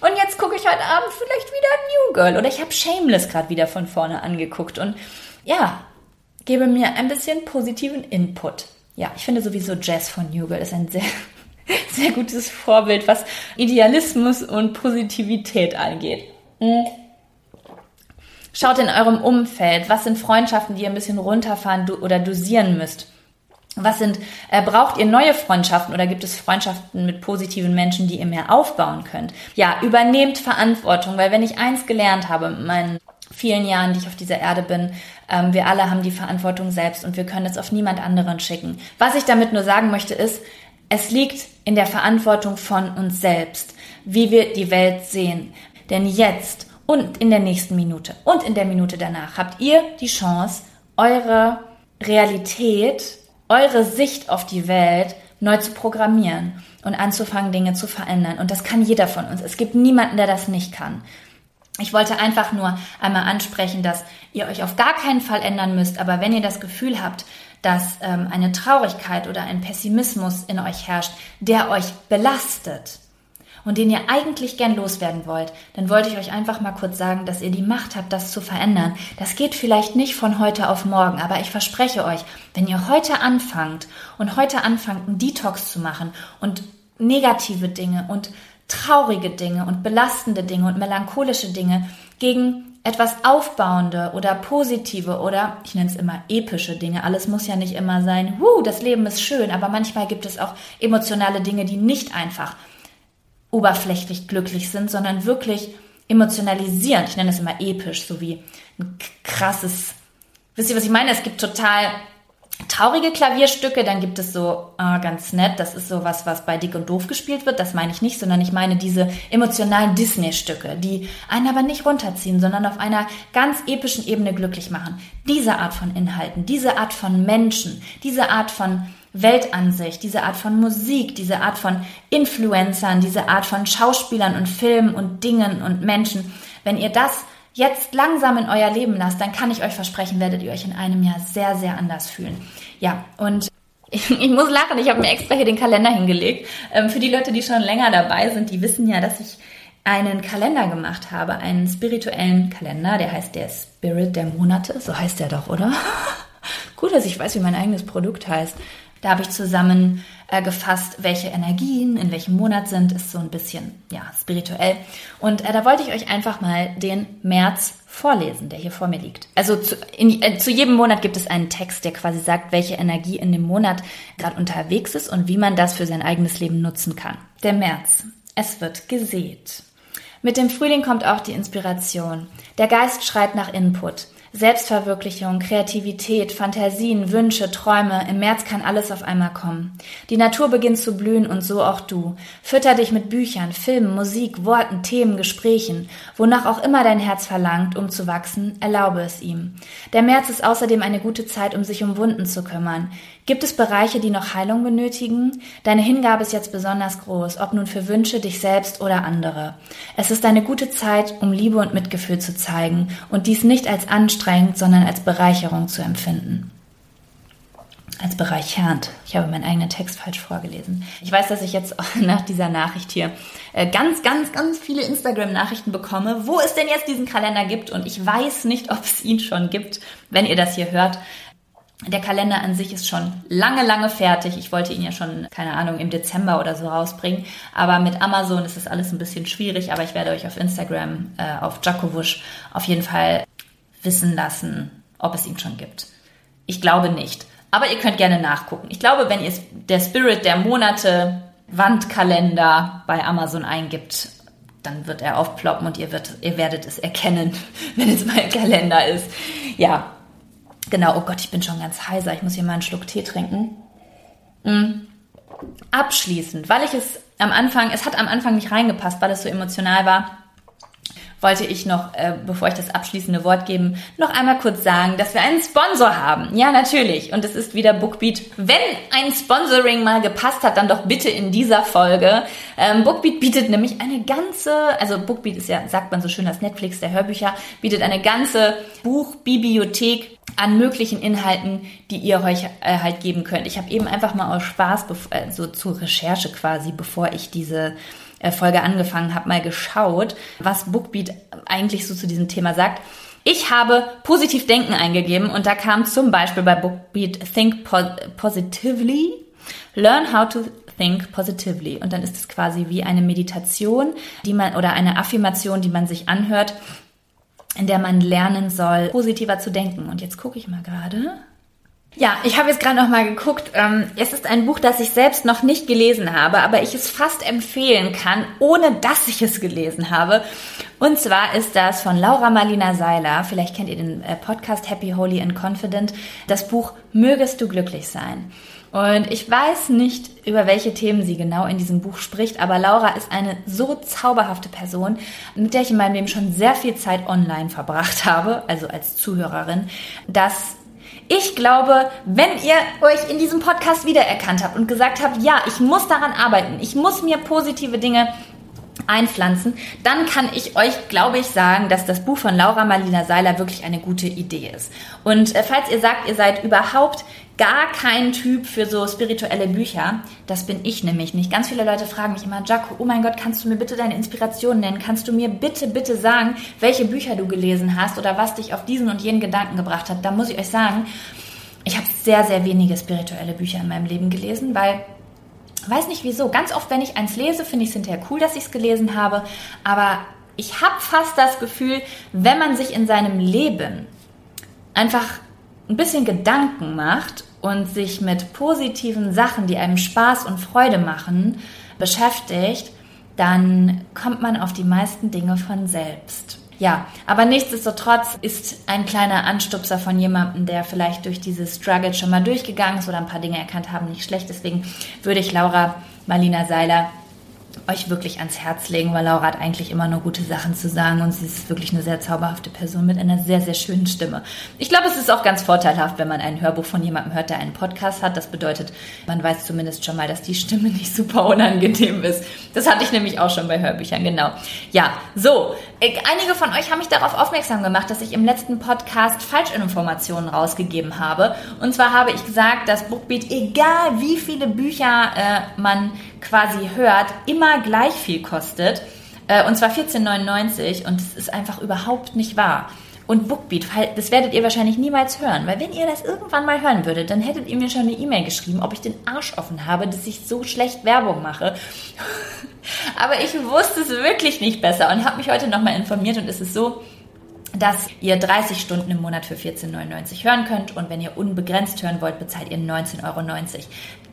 Und jetzt gucke ich heute Abend vielleicht wieder New Girl oder ich habe Shameless gerade wieder von vorne angeguckt und ja, gebe mir ein bisschen positiven Input. Ja, ich finde sowieso Jazz von New Girl ist ein sehr, <laughs> sehr gutes Vorbild, was Idealismus und Positivität angeht. Hm. Schaut in eurem Umfeld, was sind Freundschaften, die ihr ein bisschen runterfahren oder dosieren müsst. Was sind, äh, braucht ihr neue Freundschaften oder gibt es Freundschaften mit positiven Menschen, die ihr mehr aufbauen könnt? Ja, übernehmt Verantwortung, weil wenn ich eins gelernt habe in meinen vielen Jahren, die ich auf dieser Erde bin, ähm, wir alle haben die Verantwortung selbst und wir können es auf niemand anderen schicken. Was ich damit nur sagen möchte ist, es liegt in der Verantwortung von uns selbst, wie wir die Welt sehen. Denn jetzt und in der nächsten Minute und in der Minute danach habt ihr die Chance, eure Realität eure Sicht auf die Welt neu zu programmieren und anzufangen, Dinge zu verändern. Und das kann jeder von uns. Es gibt niemanden, der das nicht kann. Ich wollte einfach nur einmal ansprechen, dass ihr euch auf gar keinen Fall ändern müsst, aber wenn ihr das Gefühl habt, dass ähm, eine Traurigkeit oder ein Pessimismus in euch herrscht, der euch belastet, und den ihr eigentlich gern loswerden wollt, dann wollte ich euch einfach mal kurz sagen, dass ihr die Macht habt, das zu verändern. Das geht vielleicht nicht von heute auf morgen, aber ich verspreche euch, wenn ihr heute anfangt und heute anfangt, einen Detox zu machen und negative Dinge und traurige Dinge und belastende Dinge und melancholische Dinge gegen etwas aufbauende oder positive oder ich nenne es immer epische Dinge. Alles muss ja nicht immer sein, huh, das Leben ist schön, aber manchmal gibt es auch emotionale Dinge, die nicht einfach oberflächlich glücklich sind, sondern wirklich emotionalisierend. Ich nenne es immer episch, so wie ein krasses, wisst ihr, was ich meine? Es gibt total traurige Klavierstücke, dann gibt es so ah, ganz nett, das ist so was, was bei Dick und Doof gespielt wird, das meine ich nicht, sondern ich meine diese emotionalen Disney-Stücke, die einen aber nicht runterziehen, sondern auf einer ganz epischen Ebene glücklich machen. Diese Art von Inhalten, diese Art von Menschen, diese Art von Weltansicht, diese Art von Musik, diese Art von Influencern, diese Art von Schauspielern und Filmen und Dingen und Menschen, wenn ihr das jetzt langsam in euer Leben lasst, dann kann ich euch versprechen, werdet ihr euch in einem Jahr sehr, sehr anders fühlen. Ja, und <laughs> ich, muss lachen, ich habe mir extra hier den Kalender hingelegt. Ähm, für die Leute, die schon länger dabei sind, die wissen ja, dass ich einen Kalender gemacht habe, einen spirituellen Kalender, der heißt der Spirit der Monate, so heißt der doch, oder? <laughs> Gut, dass ich weiß, wie mein eigenes Produkt heißt. Da habe ich zusammen äh, welche Energien in welchem Monat sind, ist so ein bisschen ja spirituell. Und äh, da wollte ich euch einfach mal den März vorlesen, der hier vor mir liegt. Also zu, in, äh, zu jedem Monat gibt es einen Text, der quasi sagt, welche Energie in dem Monat gerade unterwegs ist und wie man das für sein eigenes Leben nutzen kann. Der März. Es wird gesät. Mit dem Frühling kommt auch die Inspiration. Der Geist schreit nach Input. Selbstverwirklichung, Kreativität, Fantasien, Wünsche, Träume, im März kann alles auf einmal kommen. Die Natur beginnt zu blühen und so auch du. Fütter dich mit Büchern, Filmen, Musik, Worten, Themen, Gesprächen. Wonach auch immer dein Herz verlangt, um zu wachsen, erlaube es ihm. Der März ist außerdem eine gute Zeit, um sich um Wunden zu kümmern. Gibt es Bereiche, die noch Heilung benötigen? Deine Hingabe ist jetzt besonders groß, ob nun für Wünsche, dich selbst oder andere. Es ist eine gute Zeit, um Liebe und Mitgefühl zu zeigen und dies nicht als anstrengend, sondern als Bereicherung zu empfinden. Als bereichernd. Ich habe meinen eigenen Text falsch vorgelesen. Ich weiß, dass ich jetzt <laughs> nach dieser Nachricht hier äh, ganz, ganz, ganz viele Instagram-Nachrichten bekomme, wo es denn jetzt diesen Kalender gibt. Und ich weiß nicht, ob es ihn schon gibt, wenn ihr das hier hört. Der Kalender an sich ist schon lange, lange fertig. Ich wollte ihn ja schon, keine Ahnung, im Dezember oder so rausbringen. Aber mit Amazon ist das alles ein bisschen schwierig. Aber ich werde euch auf Instagram, äh, auf Jakowusch, auf jeden Fall wissen lassen, ob es ihn schon gibt. Ich glaube nicht. Aber ihr könnt gerne nachgucken. Ich glaube, wenn ihr der Spirit der Monate Wandkalender bei Amazon eingibt, dann wird er aufploppen und ihr, wird, ihr werdet es erkennen, <laughs> wenn es mein Kalender ist. Ja, Genau, oh Gott, ich bin schon ganz heiser. Ich muss hier mal einen Schluck Tee trinken. Mhm. Abschließend, weil ich es am Anfang, es hat am Anfang nicht reingepasst, weil es so emotional war, wollte ich noch, äh, bevor ich das abschließende Wort geben, noch einmal kurz sagen, dass wir einen Sponsor haben. Ja, natürlich. Und es ist wieder Bookbeat. Wenn ein Sponsoring mal gepasst hat, dann doch bitte in dieser Folge. Ähm, Bookbeat bietet nämlich eine ganze, also Bookbeat ist ja, sagt man so schön, das Netflix der Hörbücher, bietet eine ganze Buchbibliothek an möglichen Inhalten, die ihr euch äh, halt geben könnt. Ich habe eben einfach mal aus Spaß, äh, so zur Recherche quasi, bevor ich diese Folge angefangen habe, mal geschaut, was Bookbeat eigentlich so zu diesem Thema sagt. Ich habe positiv Denken eingegeben und da kam zum Beispiel bei Bookbeat Think Positively, Learn how to think positively. Und dann ist es quasi wie eine Meditation, die man oder eine Affirmation, die man sich anhört, in der man lernen soll, positiver zu denken. Und jetzt gucke ich mal gerade. Ja, ich habe jetzt gerade noch mal geguckt. Ähm, es ist ein Buch, das ich selbst noch nicht gelesen habe, aber ich es fast empfehlen kann, ohne dass ich es gelesen habe. Und zwar ist das von Laura Marlina Seiler. Vielleicht kennt ihr den äh, Podcast Happy, Holy and Confident. Das Buch Mögest du glücklich sein. Und ich weiß nicht, über welche Themen sie genau in diesem Buch spricht, aber Laura ist eine so zauberhafte Person, mit der ich in meinem Leben schon sehr viel Zeit online verbracht habe, also als Zuhörerin, dass ich glaube, wenn ihr euch in diesem Podcast wiedererkannt habt und gesagt habt, ja, ich muss daran arbeiten, ich muss mir positive Dinge einpflanzen, dann kann ich euch, glaube ich, sagen, dass das Buch von Laura Marlina Seiler wirklich eine gute Idee ist. Und äh, falls ihr sagt, ihr seid überhaupt gar kein Typ für so spirituelle Bücher. Das bin ich nämlich nicht. Ganz viele Leute fragen mich immer, Jaco, oh mein Gott, kannst du mir bitte deine Inspiration nennen? Kannst du mir bitte, bitte sagen, welche Bücher du gelesen hast oder was dich auf diesen und jenen Gedanken gebracht hat? Da muss ich euch sagen, ich habe sehr, sehr wenige spirituelle Bücher in meinem Leben gelesen, weil Weiß nicht wieso. Ganz oft, wenn ich eins lese, finde ich es hinterher cool, dass ich es gelesen habe. Aber ich habe fast das Gefühl, wenn man sich in seinem Leben einfach ein bisschen Gedanken macht und sich mit positiven Sachen, die einem Spaß und Freude machen, beschäftigt, dann kommt man auf die meisten Dinge von selbst. Ja, aber nichtsdestotrotz ist ein kleiner Anstupser von jemandem, der vielleicht durch dieses Struggle schon mal durchgegangen ist oder ein paar Dinge erkannt haben, nicht schlecht. Deswegen würde ich Laura Marlina Seiler euch wirklich ans Herz legen, weil Laura hat eigentlich immer nur gute Sachen zu sagen und sie ist wirklich eine sehr zauberhafte Person mit einer sehr, sehr schönen Stimme. Ich glaube, es ist auch ganz vorteilhaft, wenn man ein Hörbuch von jemandem hört, der einen Podcast hat. Das bedeutet, man weiß zumindest schon mal, dass die Stimme nicht super unangenehm ist. Das hatte ich nämlich auch schon bei Hörbüchern, genau. Ja, so. Einige von euch haben mich darauf aufmerksam gemacht, dass ich im letzten Podcast Falschinformationen rausgegeben habe. Und zwar habe ich gesagt, dass Bookbeat, egal wie viele Bücher äh, man quasi hört, immer gleich viel kostet. Äh, und zwar 14,99 und es ist einfach überhaupt nicht wahr. Und Bookbeat, das werdet ihr wahrscheinlich niemals hören, weil wenn ihr das irgendwann mal hören würdet, dann hättet ihr mir schon eine E-Mail geschrieben, ob ich den Arsch offen habe, dass ich so schlecht Werbung mache. <laughs> Aber ich wusste es wirklich nicht besser und habe mich heute nochmal informiert und es ist so, dass ihr 30 Stunden im Monat für 14,99 hören könnt und wenn ihr unbegrenzt hören wollt, bezahlt ihr 19,90 Euro.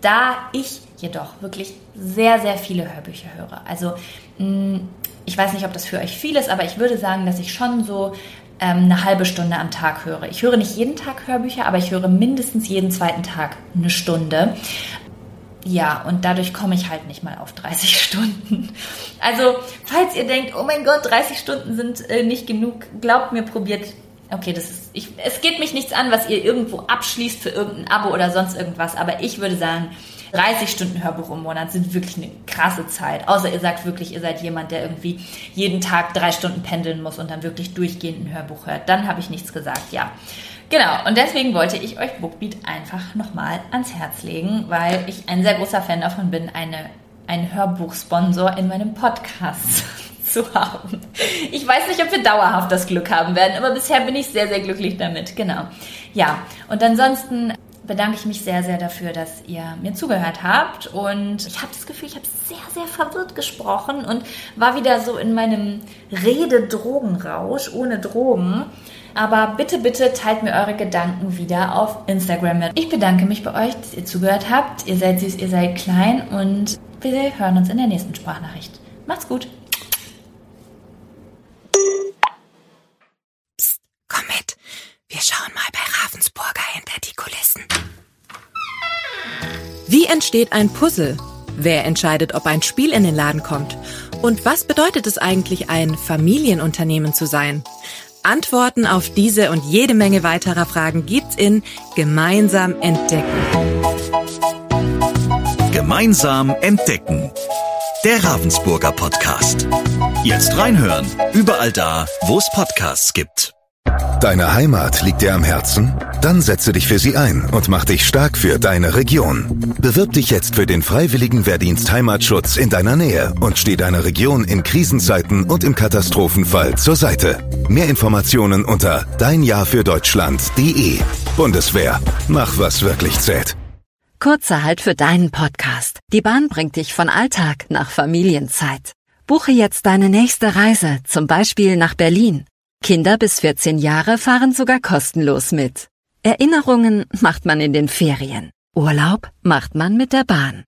Da ich jedoch wirklich sehr, sehr viele Hörbücher höre, also mm, ich weiß nicht, ob das für euch viel ist, aber ich würde sagen, dass ich schon so ähm, eine halbe Stunde am Tag höre. Ich höre nicht jeden Tag Hörbücher, aber ich höre mindestens jeden zweiten Tag eine Stunde. Ja, und dadurch komme ich halt nicht mal auf 30 <laughs> Stunden. Also, falls ihr denkt, oh mein Gott, 30 Stunden sind äh, nicht genug, glaubt mir, probiert. Okay, das ist, ich, es geht mich nichts an, was ihr irgendwo abschließt für irgendein Abo oder sonst irgendwas, aber ich würde sagen, 30 Stunden Hörbuch im Monat sind wirklich eine krasse Zeit. Außer ihr sagt wirklich, ihr seid jemand, der irgendwie jeden Tag drei Stunden pendeln muss und dann wirklich durchgehend ein Hörbuch hört. Dann habe ich nichts gesagt, ja. Genau, und deswegen wollte ich euch Bookbeat einfach nochmal ans Herz legen, weil ich ein sehr großer Fan davon bin, eine, einen Hörbuchsponsor in meinem Podcast zu haben. Ich weiß nicht, ob wir dauerhaft das Glück haben werden, aber bisher bin ich sehr, sehr glücklich damit. Genau. Ja, und ansonsten bedanke ich mich sehr, sehr dafür, dass ihr mir zugehört habt. Und ich habe das Gefühl, ich habe sehr, sehr verwirrt gesprochen und war wieder so in meinem Rede-Drogenrausch ohne Drogen. Aber bitte, bitte teilt mir eure Gedanken wieder auf Instagram mit. Ich bedanke mich bei euch, dass ihr zugehört habt. Ihr seid süß, ihr seid klein und wir hören uns in der nächsten Sprachnachricht. Macht's gut. Wir schauen mal bei Ravensburger hinter die Kulissen. Wie entsteht ein Puzzle? Wer entscheidet, ob ein Spiel in den Laden kommt? Und was bedeutet es eigentlich, ein Familienunternehmen zu sein? Antworten auf diese und jede Menge weiterer Fragen gibt's in Gemeinsam entdecken. Gemeinsam entdecken. Der Ravensburger Podcast. Jetzt reinhören. Überall da, wo es Podcasts gibt. Deine Heimat liegt dir am Herzen? Dann setze dich für sie ein und mach dich stark für deine Region. Bewirb dich jetzt für den freiwilligen Wehrdienst Heimatschutz in deiner Nähe und steh deiner Region in Krisenzeiten und im Katastrophenfall zur Seite. Mehr Informationen unter deinjahrfürdeutschland.de. Bundeswehr. Mach was wirklich zählt. Kurzer Halt für deinen Podcast. Die Bahn bringt dich von Alltag nach Familienzeit. Buche jetzt deine nächste Reise, zum Beispiel nach Berlin. Kinder bis 14 Jahre fahren sogar kostenlos mit. Erinnerungen macht man in den Ferien. Urlaub macht man mit der Bahn.